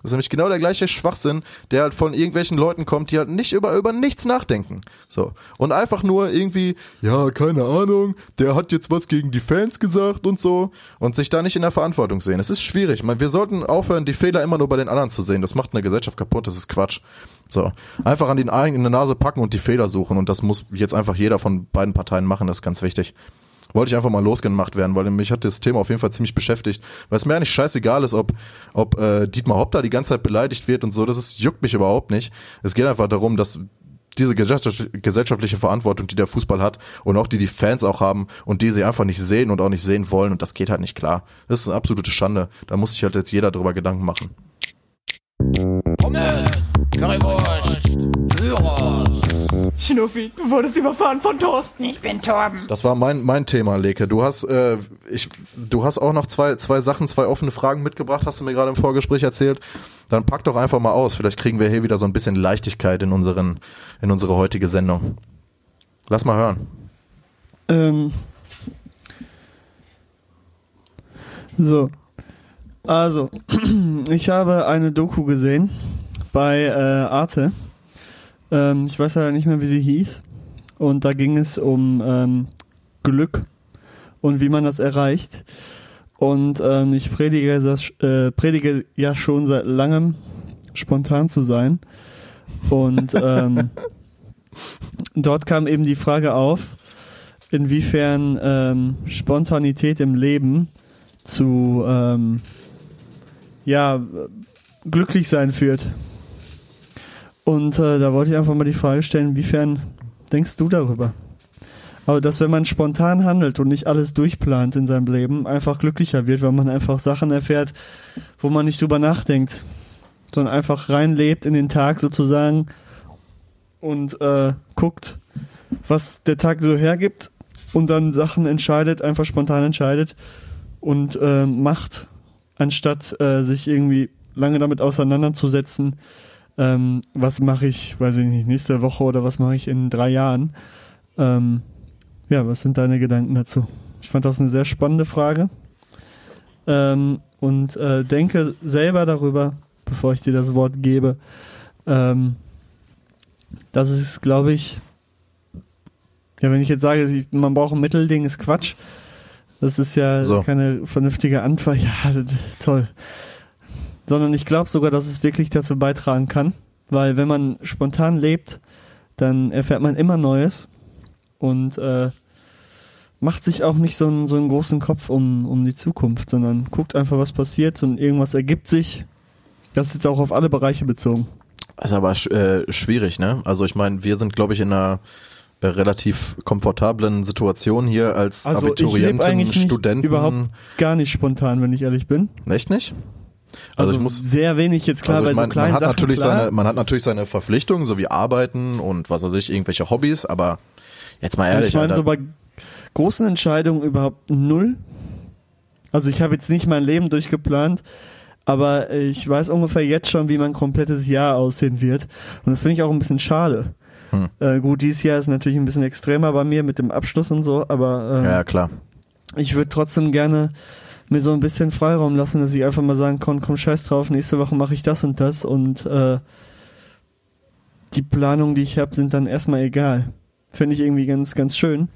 Das ist nämlich genau der gleiche Schwachsinn, der halt von irgendwelchen Leuten kommt, die halt nicht über, über nichts nachdenken. So. Und einfach nur irgendwie, ja, keine Ahnung, der hat jetzt was gegen die Fans gesagt und so. Und sich da nicht in der Verantwortung sehen. Es ist schwierig. Man, wir sollten aufhören, die Fehler immer nur bei den anderen zu sehen. Das macht eine Gesellschaft kaputt, das ist Quatsch. So. Einfach an den eigenen Nase packen und die Fehler suchen. Und das muss jetzt einfach jeder von beiden Parteien machen. Das ist ganz wichtig. Wollte ich einfach mal losgemacht werden, weil mich hat das Thema auf jeden Fall ziemlich beschäftigt. Weil es mir eigentlich scheißegal ist, ob, ob äh, Dietmar Hopp da die ganze Zeit beleidigt wird und so. Das ist, juckt mich überhaupt nicht. Es geht einfach darum, dass diese gesellschaft- gesellschaftliche Verantwortung, die der Fußball hat und auch die die Fans auch haben und die sie einfach nicht sehen und auch nicht sehen wollen und das geht halt nicht klar. Das ist eine absolute Schande. Da muss sich halt jetzt jeder drüber Gedanken machen. Pommes, Currywurst, Gyros. Schnuffi, du wurdest überfahren von Thorsten. Ich bin Torben. Das war mein, mein Thema, Leke. Du hast, äh, ich, du hast auch noch zwei, zwei Sachen, zwei offene Fragen mitgebracht, hast du mir gerade im Vorgespräch erzählt. Dann pack doch einfach mal aus. Vielleicht kriegen wir hier wieder so ein bisschen Leichtigkeit in unseren, in unsere heutige Sendung. Lass mal hören. Ähm. So. Also, <clears throat> ich habe eine Doku gesehen bei äh, Arte. Ähm, ich weiß ja nicht mehr, wie sie hieß. Und da ging es um ähm, Glück und wie man das erreicht. Und ähm, ich predige, das, äh, predige ja schon seit langem, spontan zu sein. Und ähm, <laughs> dort kam eben die Frage auf, inwiefern ähm, Spontanität im Leben zu ähm, ja glücklich sein führt. Und äh, da wollte ich einfach mal die Frage stellen, inwiefern denkst du darüber? Aber dass wenn man spontan handelt und nicht alles durchplant in seinem Leben, einfach glücklicher wird, weil man einfach Sachen erfährt, wo man nicht drüber nachdenkt, sondern einfach reinlebt in den Tag sozusagen und äh, guckt, was der Tag so hergibt und dann Sachen entscheidet, einfach spontan entscheidet und äh, macht, anstatt äh, sich irgendwie lange damit auseinanderzusetzen, ähm, was mache ich, weiß ich nicht, nächste Woche oder was mache ich in drei Jahren. Ähm, ja, was sind deine Gedanken dazu? Ich fand das eine sehr spannende Frage ähm, und äh, denke selber darüber, bevor ich dir das Wort gebe, ähm, das ist, glaube ich, ja, wenn ich jetzt sage, man braucht ein Mittelding, ist Quatsch. Das ist ja So. keine vernünftige Antwort. <laughs> Ja, toll. Sondern ich glaube sogar, dass es wirklich dazu beitragen kann, weil wenn man spontan lebt, dann erfährt man immer Neues und äh, macht sich auch nicht so einen, so einen großen Kopf um, um die Zukunft, sondern guckt einfach, was passiert und irgendwas ergibt sich. Das ist jetzt auch auf alle Bereiche bezogen. ist aber äh, schwierig, ne? Also ich meine, wir sind, glaube ich, in einer äh, relativ komfortablen Situation hier als Also ich Abiturienten, eigentlich nicht Studenten. überhaupt gar nicht spontan, wenn ich ehrlich bin. Echt nicht? Also, Also, ich muss sehr wenig jetzt klar also bei ich so mein, kleinen man hat Sachen natürlich klar. seine, man hat natürlich seine Verpflichtungen, so wie Arbeiten und was weiß ich, irgendwelche Hobbys, aber jetzt mal ehrlich, ich meine so bei großen Entscheidungen überhaupt null. Also ich habe jetzt nicht mein Leben durchgeplant, aber ich weiß ungefähr jetzt schon, wie mein komplettes Jahr aussehen wird. Und das finde ich auch ein bisschen schade. Hm. Äh, gut, dieses Jahr ist natürlich ein bisschen extremer bei mir mit dem Abschluss und so, aber ähm, ja, ja, klar. ich würde trotzdem gerne mir so ein bisschen Freiraum lassen, dass ich einfach mal sagen kann, komm scheiß drauf, nächste Woche mache ich das und das und äh, die Planungen, die ich habe, sind dann erstmal egal. Finde ich irgendwie ganz, ganz schön.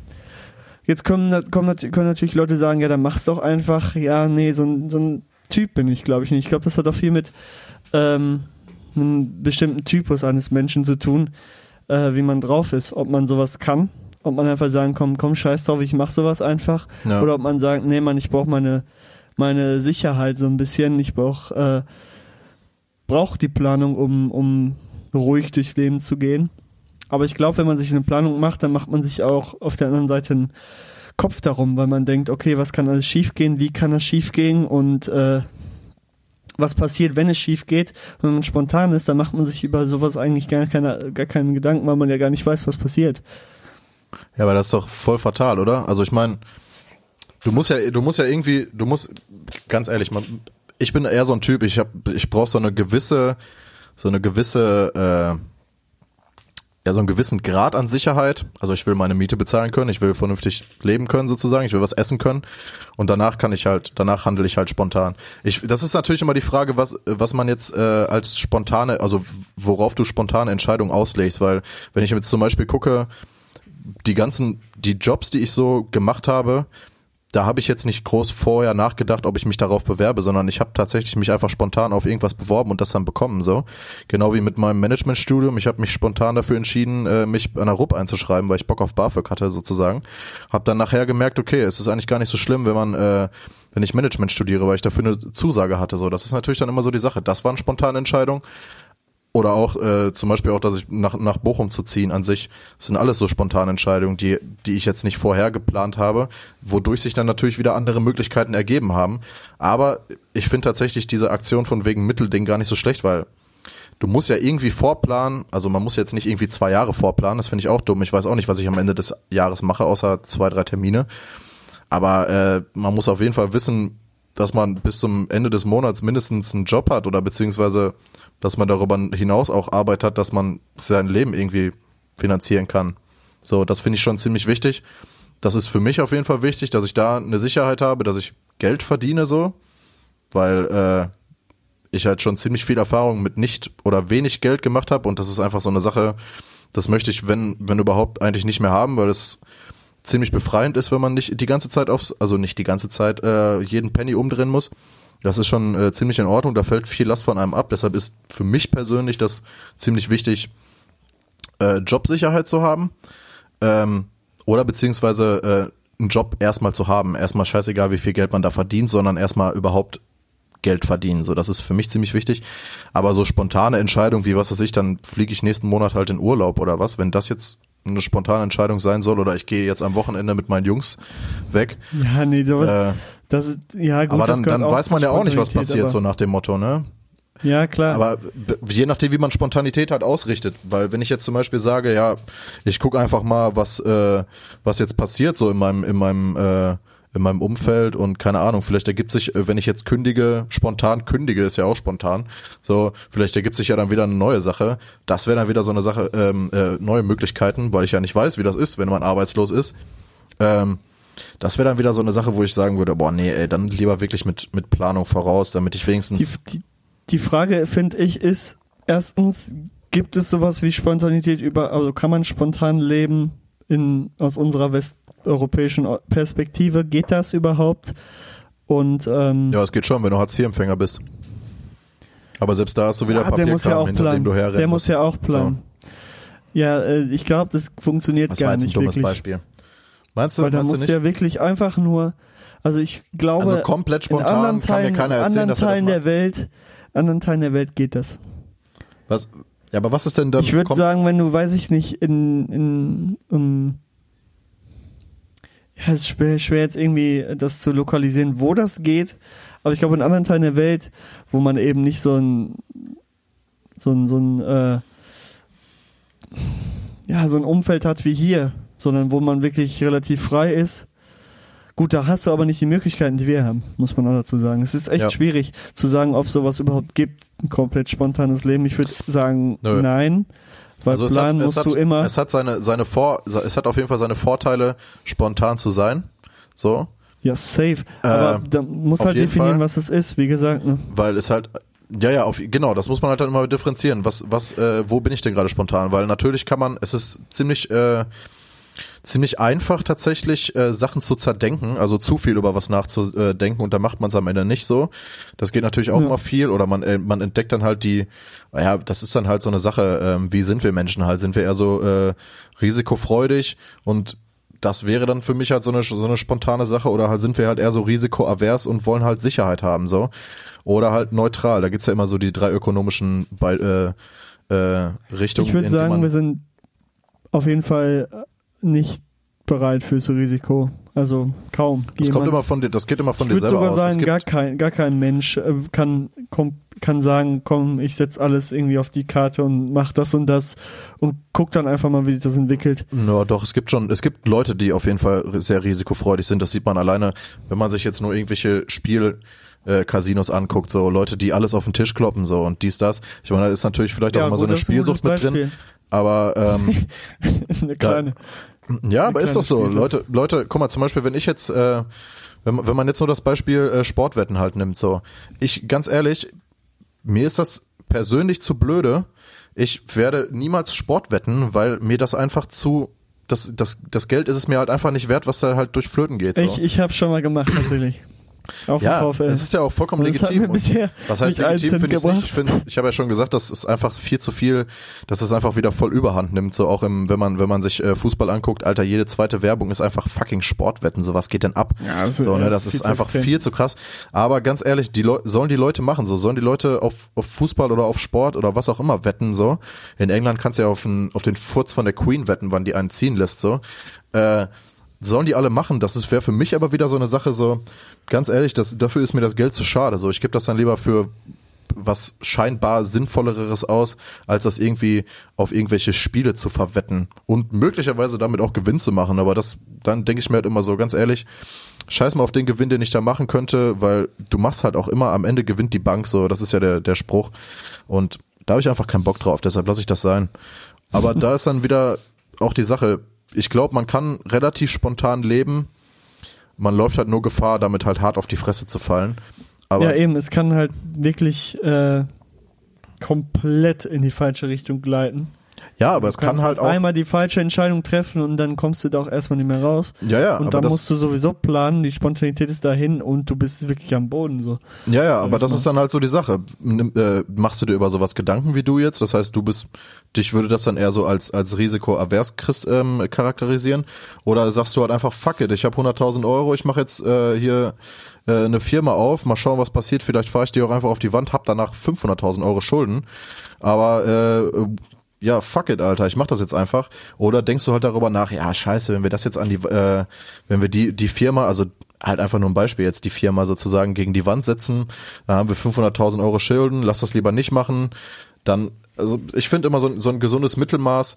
Jetzt kommen, nat- können natürlich Leute sagen, ja, dann mach's doch einfach. Ja, nee, so ein, so ein Typ bin ich, glaube ich nicht. Ich glaube, das hat auch viel mit ähm, einem bestimmten Typus eines Menschen zu tun, äh, wie man drauf ist. Ob man sowas kann, ob man einfach sagen, komm, komm, scheiß drauf, ich mach sowas einfach. Ja. Oder ob man sagt, nee, Mann, ich brauche meine, meine Sicherheit so ein bisschen. Ich brauche äh, brauch die Planung, um, um ruhig durchs Leben zu gehen. Aber ich glaube, wenn man sich eine Planung macht, dann macht man sich auch auf der anderen Seite einen Kopf darum, weil man denkt, okay, was kann alles schiefgehen, wie kann das schiefgehen und äh, was passiert, wenn es schief geht. Wenn man spontan ist, dann macht man sich über sowas eigentlich gar, keine, gar keinen Gedanken, weil man ja gar nicht weiß, was passiert. Ja, aber das ist doch voll fatal, oder? Also ich meine, Du musst ja, du musst ja irgendwie, du musst, ganz ehrlich, man, ich bin eher so ein Typ, ich hab, ich brauche so eine gewisse, so eine gewisse, äh, ja, so einen gewissen Grad an Sicherheit. Also ich will meine Miete bezahlen können, ich will vernünftig leben können sozusagen, ich will was essen können und danach kann ich halt, danach handle ich halt spontan. Ich, das ist natürlich immer die Frage, was, was man jetzt äh, als spontane, also worauf du spontane Entscheidungen auslegst, weil wenn ich jetzt zum Beispiel gucke, die ganzen, die Jobs, die ich so gemacht habe, da habe ich jetzt nicht groß vorher nachgedacht, ob ich mich darauf bewerbe, sondern ich habe tatsächlich mich einfach spontan auf irgendwas beworben und das dann bekommen so. Genau wie mit meinem Managementstudium. Ich habe mich spontan dafür entschieden, äh, mich an der RUP einzuschreiben, weil ich Bock auf BAföG hatte sozusagen. Habe dann nachher gemerkt, okay, es ist eigentlich gar nicht so schlimm, wenn man äh, wenn ich Management studiere, weil ich dafür eine Zusage hatte. So, das ist natürlich dann immer so die Sache. Das war eine spontane Entscheidung. Oder auch äh, zum Beispiel auch, dass ich nach, nach Bochum zu ziehen an sich, sind alles so spontane Entscheidungen, die, die ich jetzt nicht vorher geplant habe, wodurch sich dann natürlich wieder andere Möglichkeiten ergeben haben. Aber ich finde tatsächlich diese Aktion von wegen Mittelding gar nicht so schlecht, weil du musst ja irgendwie vorplanen, also man muss jetzt nicht irgendwie zwei Jahre vorplanen, das finde ich auch dumm. Ich weiß auch nicht, was ich am Ende des Jahres mache, außer zwei, drei Termine. Aber äh, man muss auf jeden Fall wissen, dass man bis zum Ende des Monats mindestens einen Job hat oder beziehungsweise dass man darüber hinaus auch Arbeit hat, dass man sein Leben irgendwie finanzieren kann. So, das finde ich schon ziemlich wichtig. Das ist für mich auf jeden Fall wichtig, dass ich da eine Sicherheit habe, dass ich Geld verdiene so, weil äh, ich halt schon ziemlich viel Erfahrung mit nicht oder wenig Geld gemacht habe und das ist einfach so eine Sache, das möchte ich, wenn, wenn überhaupt, eigentlich nicht mehr haben, weil es ziemlich befreiend ist, wenn man nicht die ganze Zeit aufs, also nicht die ganze Zeit äh, jeden Penny umdrehen muss. Das ist schon äh, ziemlich in Ordnung, da fällt viel Last von einem ab. Deshalb ist für mich persönlich das ziemlich wichtig, äh, Jobsicherheit zu haben. Ähm, oder beziehungsweise äh, einen Job erstmal zu haben. Erstmal scheißegal, wie viel Geld man da verdient, sondern erstmal überhaupt Geld verdienen. So, das ist für mich ziemlich wichtig. Aber so spontane Entscheidung, wie was weiß ich, dann fliege ich nächsten Monat halt in Urlaub oder was, wenn das jetzt eine spontane Entscheidung sein soll oder ich gehe jetzt am Wochenende mit meinen Jungs weg. Ja, nee, sowas, Äh, das ist, ja gut, aber dann, dann weiß man ja auch nicht, was passiert, so nach dem Motto, ne? Ja, klar. Aber je nachdem, wie man Spontanität halt ausrichtet, weil wenn ich jetzt zum Beispiel sage, ja, ich gucke einfach mal, was äh, was jetzt passiert so in meinem in meinem äh, in meinem Umfeld und keine Ahnung, vielleicht ergibt sich, äh, wenn ich jetzt kündige, spontan kündige, ist ja auch spontan, so vielleicht ergibt sich ja dann wieder eine neue Sache. Das wäre dann wieder so eine Sache, ähm, äh, neue Möglichkeiten, weil ich ja nicht weiß, wie das ist, wenn man arbeitslos ist. Ähm, das wäre dann wieder so eine Sache, wo ich sagen würde, boah, nee, ey, dann lieber wirklich mit mit Planung voraus, damit ich wenigstens die, die, die Frage, finde ich, ist erstens, gibt es sowas wie Spontanität über, also kann man spontan leben in, aus unserer westeuropäischen Perspektive? Geht das überhaupt? Und ähm, Ja, es geht schon, wenn du Hartz-IV-Empfänger bist. Aber selbst da hast du wieder ja, der muss ja Papierkram, auch hinter dem planen. du herrennen Der muss ja auch planen. Ja, äh, ich glaube, das funktioniert Das war gar jetzt ein nicht dummes wirklich. Beispiel. Meinst du, Weil da meinst musst du ja wirklich einfach nur, also ich glaube, Also komplett in spontan anderen kann mir Teilen, keiner erzählen, anderen dass er das Teilen der. Welt, anderen Teilen der Welt geht das. Was? Ja, aber was ist denn dann? Ich würde sagen, wenn du, weiß ich nicht, in, in, um, ja, es ist schwer, schwer jetzt irgendwie das zu lokalisieren, wo das geht, aber ich glaube in anderen Teilen der Welt, wo man eben nicht so ein, so ein, so ein, äh, ja, so ein Umfeld hat wie hier, sondern wo man wirklich relativ frei ist. Gut, da hast du aber nicht die Möglichkeiten, die wir haben, muss man auch dazu sagen. Es ist echt Ja. schwierig zu sagen, ob sowas überhaupt gibt, ein komplett spontanes Leben. Ich würde sagen, Nö. nein. Weil also es planen hat, es musst hat, du immer. es hat seine, seine Vor, es hat auf jeden Fall seine Vorteile, spontan zu sein. So. ja, safe. Aber Äh, da muss halt definieren, Fall. was es ist, wie gesagt. Ne? weil es halt ja ja auf genau das muss man halt dann immer differenzieren was was äh, wo bin ich denn gerade spontan weil natürlich kann man es ist ziemlich äh, ziemlich einfach tatsächlich äh, Sachen zu zerdenken also zu viel über was nachzudenken und da macht man es am Ende nicht so das geht natürlich auch Ja. immer viel oder man äh, man entdeckt dann halt die ja das ist dann halt so eine Sache ähm, wie sind wir Menschen halt sind wir eher so äh, risikofreudig und das wäre dann für mich halt so eine, so eine spontane Sache oder halt sind wir halt eher so risikoavers und wollen halt Sicherheit haben so oder halt neutral. Da gibt's ja immer so die drei ökonomischen Be äh, äh, Richtungen. Ich würde sagen, wir sind auf jeden Fall nicht bereit fürs Risiko. Also kaum. das kommt jemand. immer von dir, das geht immer von ich dir selber sogar aus. Sagen, gar kein, gar kein Mensch äh, kann, kom, kann sagen, komm, ich setz alles irgendwie auf die Karte und mach das und das und guck dann einfach mal, wie sich das entwickelt. Ja, doch, es gibt schon, es gibt Leute, die auf jeden Fall sehr risikofreudig sind. Das sieht man alleine, wenn man sich jetzt nur irgendwelche Spiel, äh, Casinos anguckt, so Leute, die alles auf den Tisch kloppen, so und dies, das. Ich meine, da ist natürlich vielleicht auch Ja, immer so gut, eine ist ein Spielsucht mit drin. Aber ähm, <laughs> Eine kleine. Ja, aber ist doch so. Spielsucht. Leute, Leute, guck mal, zum Beispiel, wenn ich jetzt, äh, wenn, man- wenn man jetzt nur das Beispiel äh, Sportwetten halt nimmt, so. Ich, ganz ehrlich, mir ist das persönlich zu blöde. Ich werde niemals Sport wetten, weil mir das einfach zu, das, das, das Geld ist es mir halt einfach nicht wert, was da halt durch Flöten geht. So. Ich, ich habe schon mal gemacht, tatsächlich. Auf ja, VfL. es ist ja auch vollkommen das legitim. was heißt legitim, finde ich nicht. Ich, finde, ich habe ja schon gesagt, das ist einfach viel zu viel, dass es einfach wieder voll Überhand nimmt. So auch im, wenn man, wenn man sich äh, Fußball anguckt, Alter, jede zweite Werbung ist einfach fucking Sportwetten. So was geht denn ab? Ja, das- so, ne, das viel ist einfach extrem. viel zu krass. Aber ganz ehrlich, die Leu sollen die Leute machen, so sollen die Leute auf, auf Fußball oder auf Sport oder was auch immer wetten, so. In England kannst du ja auf den, auf den Furz von der Queen wetten, wann die einen ziehen lässt, so. Äh, sollen die alle machen. Das wäre für mich aber wieder so eine Sache, so ganz ehrlich, das, dafür ist mir das Geld zu schade. So, ich gebe das dann lieber für was scheinbar sinnvolleres aus, als das irgendwie auf irgendwelche Spiele zu verwetten und möglicherweise damit auch Gewinn zu machen. Aber das, dann denke ich mir halt immer so, ganz ehrlich, scheiß mal auf den Gewinn, den ich da machen könnte, weil du machst halt auch immer, am Ende gewinnt die Bank, so, das ist ja der, der Spruch. Und da habe ich einfach keinen Bock drauf, deshalb lasse ich das sein. Aber da ist dann wieder auch die Sache, ich glaube, man kann relativ spontan leben. Man läuft halt nur Gefahr, damit halt hart auf die Fresse zu fallen. Aber ja, eben, es kann halt wirklich äh, komplett in die falsche Richtung gleiten. Ja, aber es kann halt auch. einmal die falsche Entscheidung treffen und dann kommst du da auch erstmal nicht mehr raus. Ja, ja, und dann das, musst du sowieso planen, die Spontanität ist dahin und du bist wirklich am Boden so. Ja, ja, aber das ist dann halt so die Sache. Äh, machst du dir über sowas Gedanken wie du jetzt? Das heißt, du bist, dich würde das dann eher so als, als risikoavers ähm, charakterisieren? Oder sagst du halt einfach, fuck it, ich habe 100.000 Euro, ich mache jetzt äh, hier äh, eine Firma auf, mal schauen, was passiert, vielleicht fahre ich die auch einfach auf die Wand, hab danach 500.000 Euro Schulden. Aber äh, ja, fuck it, Alter, ich mach das jetzt einfach. Oder denkst du halt darüber nach, ja, scheiße, wenn wir das jetzt an die, äh, wenn wir die, die Firma, also halt einfach nur ein Beispiel jetzt, die Firma sozusagen gegen die Wand setzen, da haben wir 500.000 Euro Schulden, lass das lieber nicht machen, dann, also ich finde immer so, ein- so ein gesundes Mittelmaß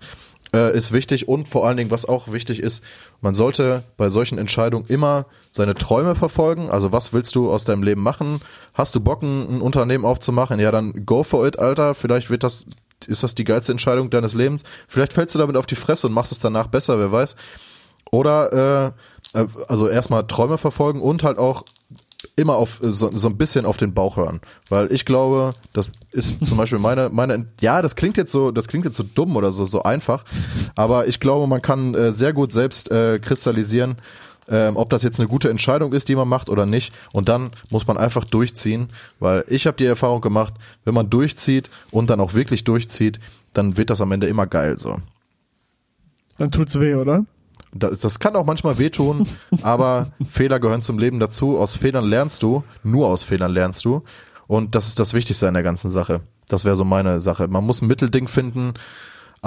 äh, ist wichtig und vor allen Dingen, was auch wichtig ist, man sollte bei solchen Entscheidungen immer seine Träume verfolgen. Also was willst du aus deinem Leben machen? Hast du Bock, ein Unternehmen aufzumachen? Ja, dann go for it, Alter. Vielleicht wird das, ist das die geilste Entscheidung deines Lebens. Vielleicht fällst du damit auf die Fresse und machst es danach besser, wer weiß. Oder äh, äh, also erstmal Träume verfolgen und halt auch immer auf äh, so, so ein bisschen auf den Bauch hören, weil ich glaube, das ist zum <laughs> Beispiel meine meine ja, das klingt jetzt so, das klingt jetzt so dumm oder so so einfach, aber ich glaube, man kann äh, sehr gut selbst äh, kristallisieren, ähm, ob das jetzt eine gute Entscheidung ist, die man macht oder nicht. Und dann muss man einfach durchziehen, weil ich habe die Erfahrung gemacht, wenn man durchzieht und dann auch wirklich durchzieht, dann wird das am Ende immer geil so. Dann tut's weh, oder? Das, das kann auch manchmal wehtun, <laughs> aber Fehler gehören zum Leben dazu. Aus Fehlern lernst du, nur aus Fehlern lernst du. Und das ist das Wichtigste an der ganzen Sache. Das wäre so meine Sache. Man muss ein Mittelding finden,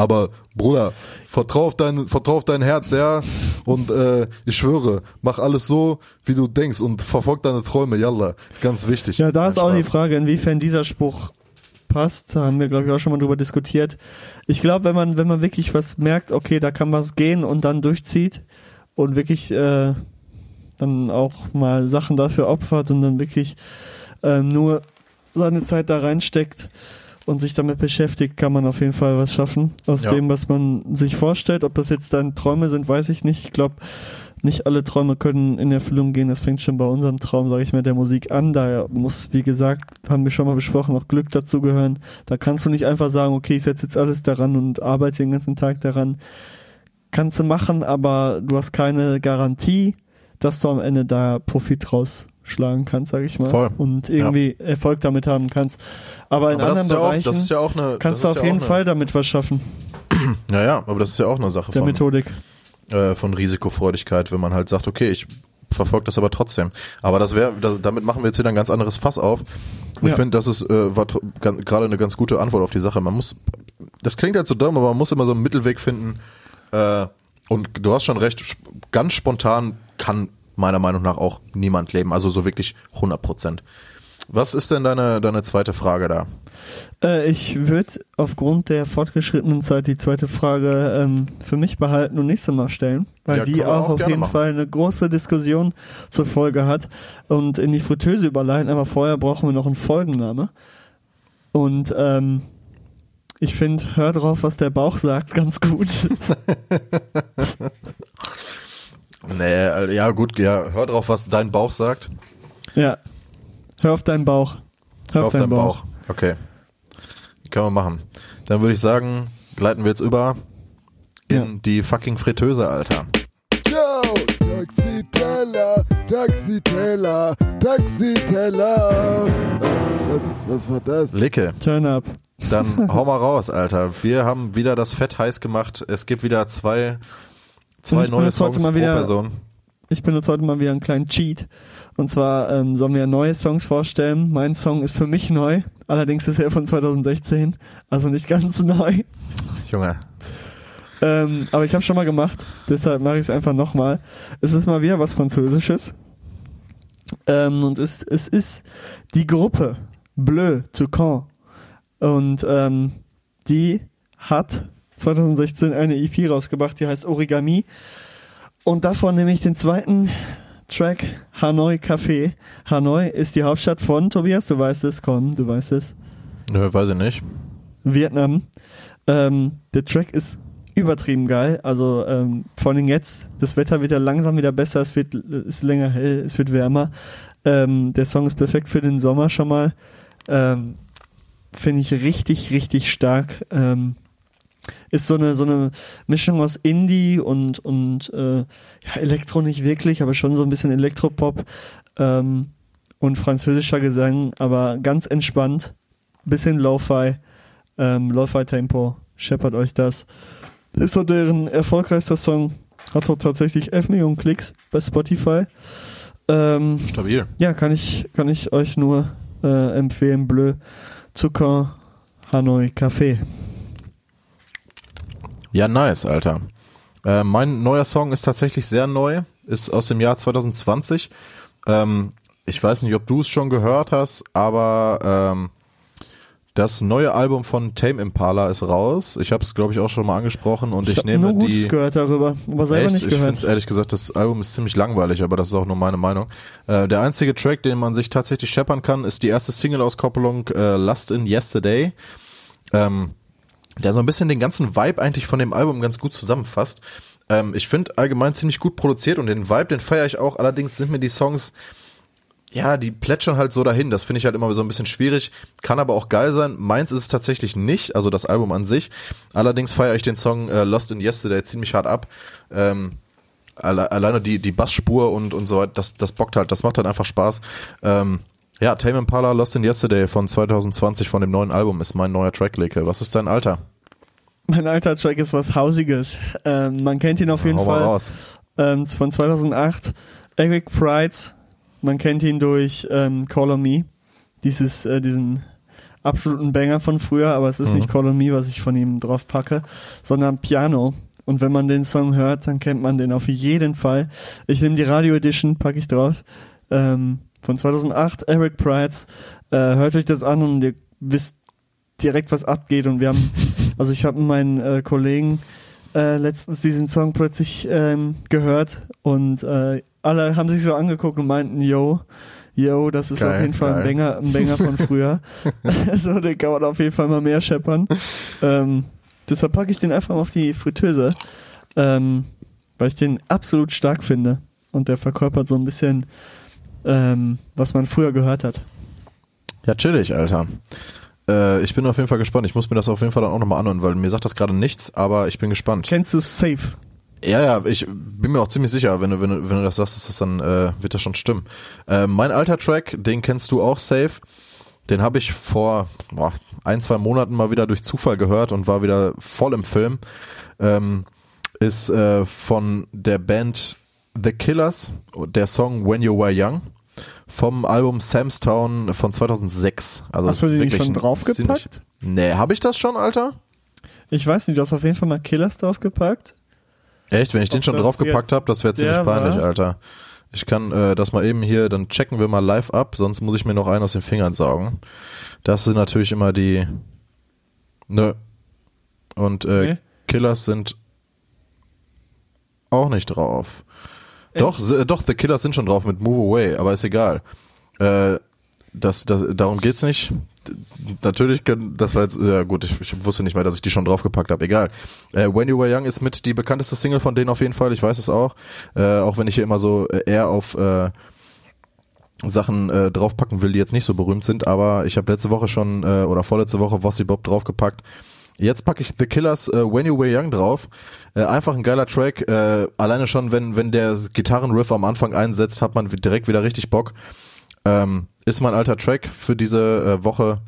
aber Bruder, vertrau auf dein, vertrau auf dein Herz, ja. Und äh, ich schwöre, mach alles so, wie du denkst und verfolg deine Träume, yalla. Ist ganz wichtig. Ja, da ist auch die. Frage, inwiefern dieser Spruch passt. Da haben wir, glaube ich, auch schon mal drüber diskutiert. Ich glaube, wenn man, wenn man wirklich was merkt, okay, da kann was gehen und dann durchzieht und wirklich äh, dann auch mal Sachen dafür opfert und dann wirklich ähm, nur seine Zeit da reinsteckt und sich damit beschäftigt, kann man auf jeden Fall was schaffen aus Ja. dem, was man sich vorstellt. Ob das jetzt dann Träume sind, weiß ich nicht. Ich glaube, nicht alle Träume können in Erfüllung gehen. Das fängt schon bei unserem Traum, sage ich mal, der Musik an. Da muss, wie gesagt, haben wir schon mal besprochen, auch Glück dazugehören. Da kannst du nicht einfach sagen, okay, ich setze jetzt alles daran und arbeite den ganzen Tag daran. Kannst du machen, aber du hast keine Garantie, dass du am Ende da Profit rausschlagen kannst, sage ich mal. Voll. Und irgendwie Erfolg damit haben kannst. Aber in Aber anderen ist, ja auch, Bereichen ja eine. kannst du auf ja jeden auch Fall damit was schaffen, Eine, <clears throat> ja, ja, aber das ist ja auch eine Sache der von, Methodik. äh, von Risikofreudigkeit, wenn man halt sagt, okay, ich verfolge das aber trotzdem. Aber das wäre, da, damit machen wir jetzt wieder ein ganz anderes Fass auf. Ich Ja. finde, das ist äh, gerade eine ganz gute Antwort auf die Sache. Man muss, das klingt halt so dumm, aber man muss immer so einen Mittelweg finden. Äh, und du hast schon recht, ganz spontan kann meiner Meinung nach auch niemand leben. Also so wirklich 100 Prozent. Was ist denn deine, deine zweite Frage da? Äh, ich würde aufgrund der fortgeschrittenen Zeit die zweite Frage ähm, für mich behalten und nächstes Mal stellen, weil Ja, die auch auch auf jeden machen. Fall eine große Diskussion zur Folge hat und in die Fritteuse überleiten, aber vorher brauchen wir noch einen Folgenname. Und ähm, ich finde, hör drauf, was der Bauch sagt, <laughs> ganz gut. <laughs> Nee, äh, ja gut, ja, hör drauf, was dein Bauch sagt. ja. Hör auf deinen Bauch. Hör, Hör auf deinen Bauch. Okay. Können wir machen. Dann würde ich sagen, gleiten wir jetzt über in Ja. die fucking Fritteuse, Alter. Yo, Taxiteller, Taxiteller, Taxiteller. Was, was war das? Licke, Turn up. dann hau mal raus, Alter. Wir haben wieder das Fett heiß gemacht. Es gibt wieder zwei, zwei ich neue Songs mal pro wieder- Person. Ich benutze heute mal wieder einen kleinen Cheat. Und zwar ähm, sollen wir neue Songs vorstellen. Mein Song ist für mich neu. Allerdings ist er von 2016. Also nicht ganz <laughs> neu. Junge. Ähm, aber ich habe schon mal gemacht. Deshalb mache ich es einfach nochmal. Es ist mal wieder was Französisches. Ähm, und es, es ist die Gruppe Bleu Toucan. Und ähm, die hat 2016 eine EP rausgebracht, die heißt Origami. Und davon nehme ich den zweiten Track Hanoi Café. Hanoi ist die Hauptstadt von Tobias, du weißt es, komm, du weißt es. Nö, weiß ich nicht. Vietnam. Ähm, der Track ist übertrieben geil. Also ähm, vor allem jetzt, das Wetter wird ja langsam wieder besser, es wird ist länger hell, es wird wärmer. Ähm, der Song ist perfekt für den Sommer schon mal. Ähm, Finde ich richtig, richtig stark. Ähm, ist so eine so eine Mischung aus Indie und und äh, ja, Elektro nicht wirklich, aber schon so ein bisschen Elektropop ähm, und französischer Gesang, aber ganz entspannt, bisschen Lo-Fi, ähm, Lo-Fi-Tempo, scheppert euch das. Ist so deren erfolgreichster Song, hat auch tatsächlich 11 Millionen Klicks bei Spotify. Ähm, Stabil. ja, kann ich, kann ich euch nur äh, empfehlen. Bleu, Zucker, Hanoi, Café. Ja, nice, Alter. Äh, mein neuer Song ist tatsächlich sehr neu, ist aus dem Jahr 2020. Ähm, ich weiß nicht, ob du es schon gehört hast, aber ähm, das neue Album von Tame Impala ist raus. Ich habe es, glaube ich, auch schon mal angesprochen und ich, hab nehme nur Gutes die. gehört darüber, aber selber Echt? nicht Ich finde gehört. es ehrlich gesagt, das Album ist ziemlich langweilig, aber das ist auch nur meine Meinung. Äh, der einzige Track, den man sich tatsächlich scheppern kann, ist die erste Single-Auskopplung äh, Lust in Yesterday. Ähm, der so ein bisschen den ganzen Vibe eigentlich von dem Album ganz gut zusammenfasst. Ähm, ich finde allgemein ziemlich gut produziert und den Vibe, den feiere ich auch. Allerdings sind mir die Songs, ja, die plätschern halt so dahin. Das finde ich halt immer so ein bisschen schwierig. Kann aber auch geil sein. Meins ist es tatsächlich nicht, also das Album an sich. Allerdings feiere ich den Song äh, Lost in Yesterday ziemlich hart ab. Ähm, alle, alleine die, die Bassspur und, und so weiter, das, das bockt halt, das macht halt einfach Spaß. Ähm, ja, Tame Impala Lost in Yesterday von 2020 von dem neuen Album ist mein neuer Track, Leke. Was ist dein Alter? Mein alter Track ist was Hausiges. Ähm, man kennt ihn auf jeden mal Fall. raus. Ähm, von 2008. Eric Prides. Man kennt ihn durch ähm, Call on Me. Dieses, äh, diesen absoluten Banger von früher, aber es ist Mhm. nicht Call on Me, was ich von ihm drauf packe, sondern Piano. Und wenn man den Song hört, dann kennt man den auf jeden Fall. Ich nehme die Radio Edition, packe ich drauf. Ähm, von 2008, Eric Prides. Äh, hört euch das an und ihr wisst direkt, was abgeht. Und wir haben, <laughs> also ich habe meinen äh, Kollegen äh, letztens diesen Song plötzlich ähm, gehört und äh, alle haben sich so angeguckt und meinten, yo, yo, das ist Geil, auf jeden Fall ein. Banger, ein Banger von <laughs> früher. <laughs> so, den kann man auf jeden Fall mal mehr scheppern. Ähm, deshalb packe ich den einfach mal auf die Fritteuse, ähm, weil ich den absolut stark finde und der verkörpert so ein bisschen, ähm, was man früher gehört hat. Ja, chillig, Alter. Äh, ich bin auf jeden Fall gespannt. Ich muss mir das auf jeden Fall dann auch nochmal anhören, weil mir sagt das gerade nichts, aber ich bin gespannt. Kennst du Safe? Ja, ja, ich bin mir auch ziemlich sicher, wenn du, wenn du, wenn du das sagst, dass das dann äh, wird das schon stimmen. Äh, mein alter Track, den kennst du auch safe. Den habe ich vor boah, ein, zwei Monaten mal wieder durch Zufall gehört und war wieder voll im Film. Ähm, ist äh, von der Band The Killers, der Song When You Were Young vom Album Sam's Town von 2006. Also Hast du den wirklich schon draufgepackt? Nee, habe ich das schon, Alter? Ich weiß nicht, du hast auf jeden Fall mal Killers draufgepackt. Echt? Wenn ich den Ob schon das draufgepackt habe, das wäre ziemlich peinlich, war? Alter. Ich kann äh, das mal eben hier, dann checken wir mal live ab, sonst muss ich mir noch einen aus den Fingern saugen. Das sind natürlich immer die. Nö. Und äh, Nee? Killers sind auch nicht drauf. Doch, s- doch, The Killers sind schon drauf mit Move Away, aber ist egal. Äh, das, das, darum geht's nicht. Natürlich, können, das war jetzt, ja gut, ich, ich wusste nicht mehr, dass ich die schon draufgepackt habe, egal. Äh, When You Were Young ist mit die bekannteste Single von denen auf jeden Fall, ich weiß es auch. Äh, auch wenn ich hier immer so äh, eher auf äh, Sachen äh, draufpacken will, die jetzt nicht so berühmt sind, aber ich habe letzte Woche schon äh, oder vorletzte Woche Vossi Bob draufgepackt. Jetzt packe ich The Killers äh, When You Were Young drauf. Äh, einfach ein geiler Track. Äh, alleine schon, wenn wenn der Gitarrenriff am Anfang einsetzt, hat man direkt wieder richtig Bock. Ähm, ist mein alter Track für diese äh, Woche.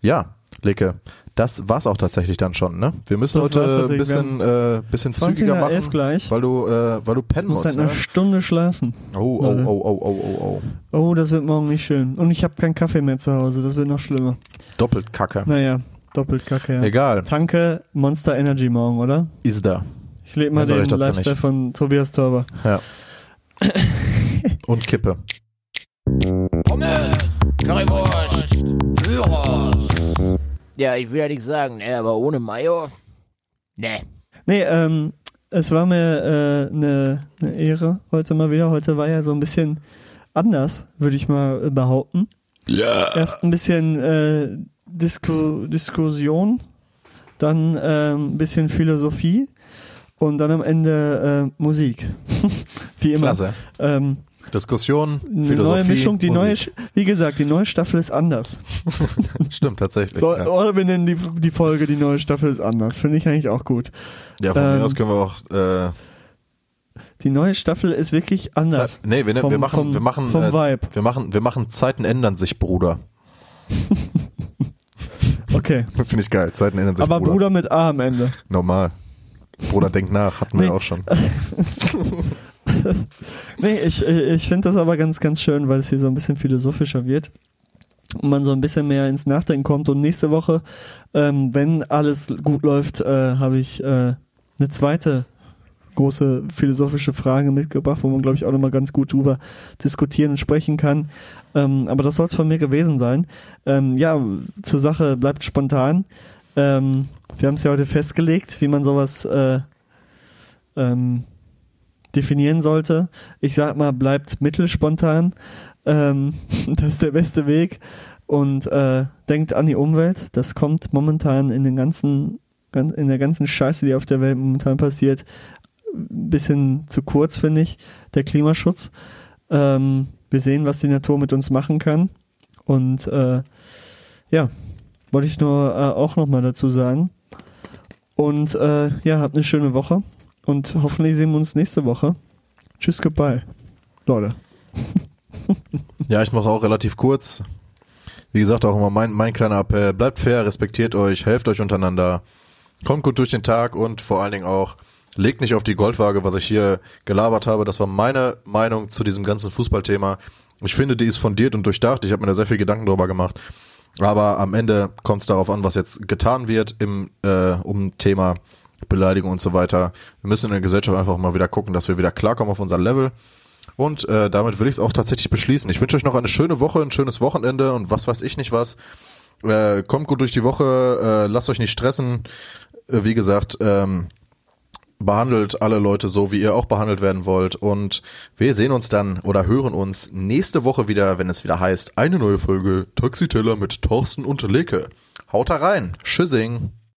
Ja, Leke. Das war's auch tatsächlich dann schon, ne? Wir müssen Das heute ein bisschen, äh, bisschen 20 zügiger machen, 11 gleich. weil du, äh, weil du pennen muss musst. halt eine Ne? Stunde schlafen. Oh, oh, Leute. oh, oh, oh, oh, oh. Oh, das wird morgen nicht schön. Und ich habe keinen Kaffee mehr zu Hause. Das wird noch schlimmer. Doppelt Kacke. Naja, doppelt kacke, ja. Egal. Tanke Monster Energy morgen, oder? Ist da. Ich lebe mal den Lifestyle nicht. von Tobias Torber. Ja. <laughs> Und Kippe. Pommes, Currywurst, Gyros. Ja, ich will ja nichts sagen, ne, aber ohne Mayo? Ne. Nee, ähm, es war mir äh, eine ne Ehre heute mal wieder. Heute war ja so ein bisschen anders, würde ich mal behaupten. Ja. Erst ein bisschen äh, Disku Diskussion, dann ähm, ein bisschen Philosophie und dann am Ende äh, Musik. <laughs> Wie immer. Klasse. Ähm, Diskussion, Philosophie, neue Mischung, die neue, Musik. Sch- wie gesagt, die neue Staffel ist anders. <laughs> Stimmt, tatsächlich. So, ja. Oder wir nennen die, die Folge, die neue Staffel ist anders. Finde ich eigentlich auch gut. ja, von ähm, mir aus können wir auch äh, Die neue Staffel ist wirklich anders. Zeit, nee, wir, ne- Vom- wir machen vom- wir machen äh, Vibe. wir machen wir machen Zeiten ändern sich, Bruder. <laughs> Okay. Finde ich geil. Zeiten ändern sich, Aber Bruder mit A am Ende. Normal. Bruder denkt nach, hatten wir Nee. auch schon. <laughs> Nee, ich, ich finde das aber ganz, ganz schön, weil es hier so ein bisschen philosophischer wird. Und man so ein bisschen mehr ins Nachdenken kommt. Und nächste Woche, ähm, wenn alles gut läuft, äh, habe ich äh, eine zweite große philosophische Frage mitgebracht, wo man, glaube ich, auch nochmal ganz gut drüber diskutieren und sprechen kann. Ähm, aber das soll es von mir gewesen sein. Ähm, ja, zur Sache bleibt spontan. Ähm, wir haben es ja heute festgelegt, wie man sowas äh, ähm, definieren sollte. Ich sag mal, bleibt mittelspontan. Ähm, <laughs> das ist der beste Weg. Und äh, denkt an die Umwelt. Das kommt momentan in den ganzen, gan- in der ganzen Scheiße, die auf der Welt momentan passiert, ein bisschen zu kurz, finde ich, der Klimaschutz. Ähm, wir sehen, was die Natur mit uns machen kann. Und äh, ja, wollte ich nur äh, auch nochmal dazu sagen. Und äh, ja, habt eine schöne Woche. Und hoffentlich sehen wir uns nächste Woche. Tschüss, goodbye. Leute. <laughs> Ja, ich mache auch relativ kurz. Wie gesagt, auch immer mein, mein kleiner Appell. Bleibt fair, respektiert euch, helft euch untereinander. Kommt gut durch den Tag und vor allen Dingen auch, legt nicht auf die Goldwaage, was ich hier gelabert habe. Das war meine Meinung zu diesem ganzen Fußballthema. Ich finde, die ist fundiert und durchdacht. Ich habe mir da sehr viel Gedanken drüber gemacht. Aber am Ende kommt es darauf an, was jetzt getan wird im äh, um Thema Beleidigung und so weiter. Wir müssen in der Gesellschaft einfach mal wieder gucken, dass wir wieder klarkommen auf unser Level. Und äh, damit will ich es auch tatsächlich beschließen. Ich wünsche euch noch eine schöne Woche, ein schönes Wochenende und was weiß ich nicht was. Äh, kommt gut durch die Woche, äh, lasst euch nicht stressen. Äh, wie gesagt, ähm, behandelt alle Leute so, wie ihr auch behandelt werden wollt. Und wir sehen uns dann oder hören uns nächste Woche wieder, wenn es wieder heißt, eine neue Folge Taxiteller mit Thorsten und Leke. Haut da rein. Tschüssing.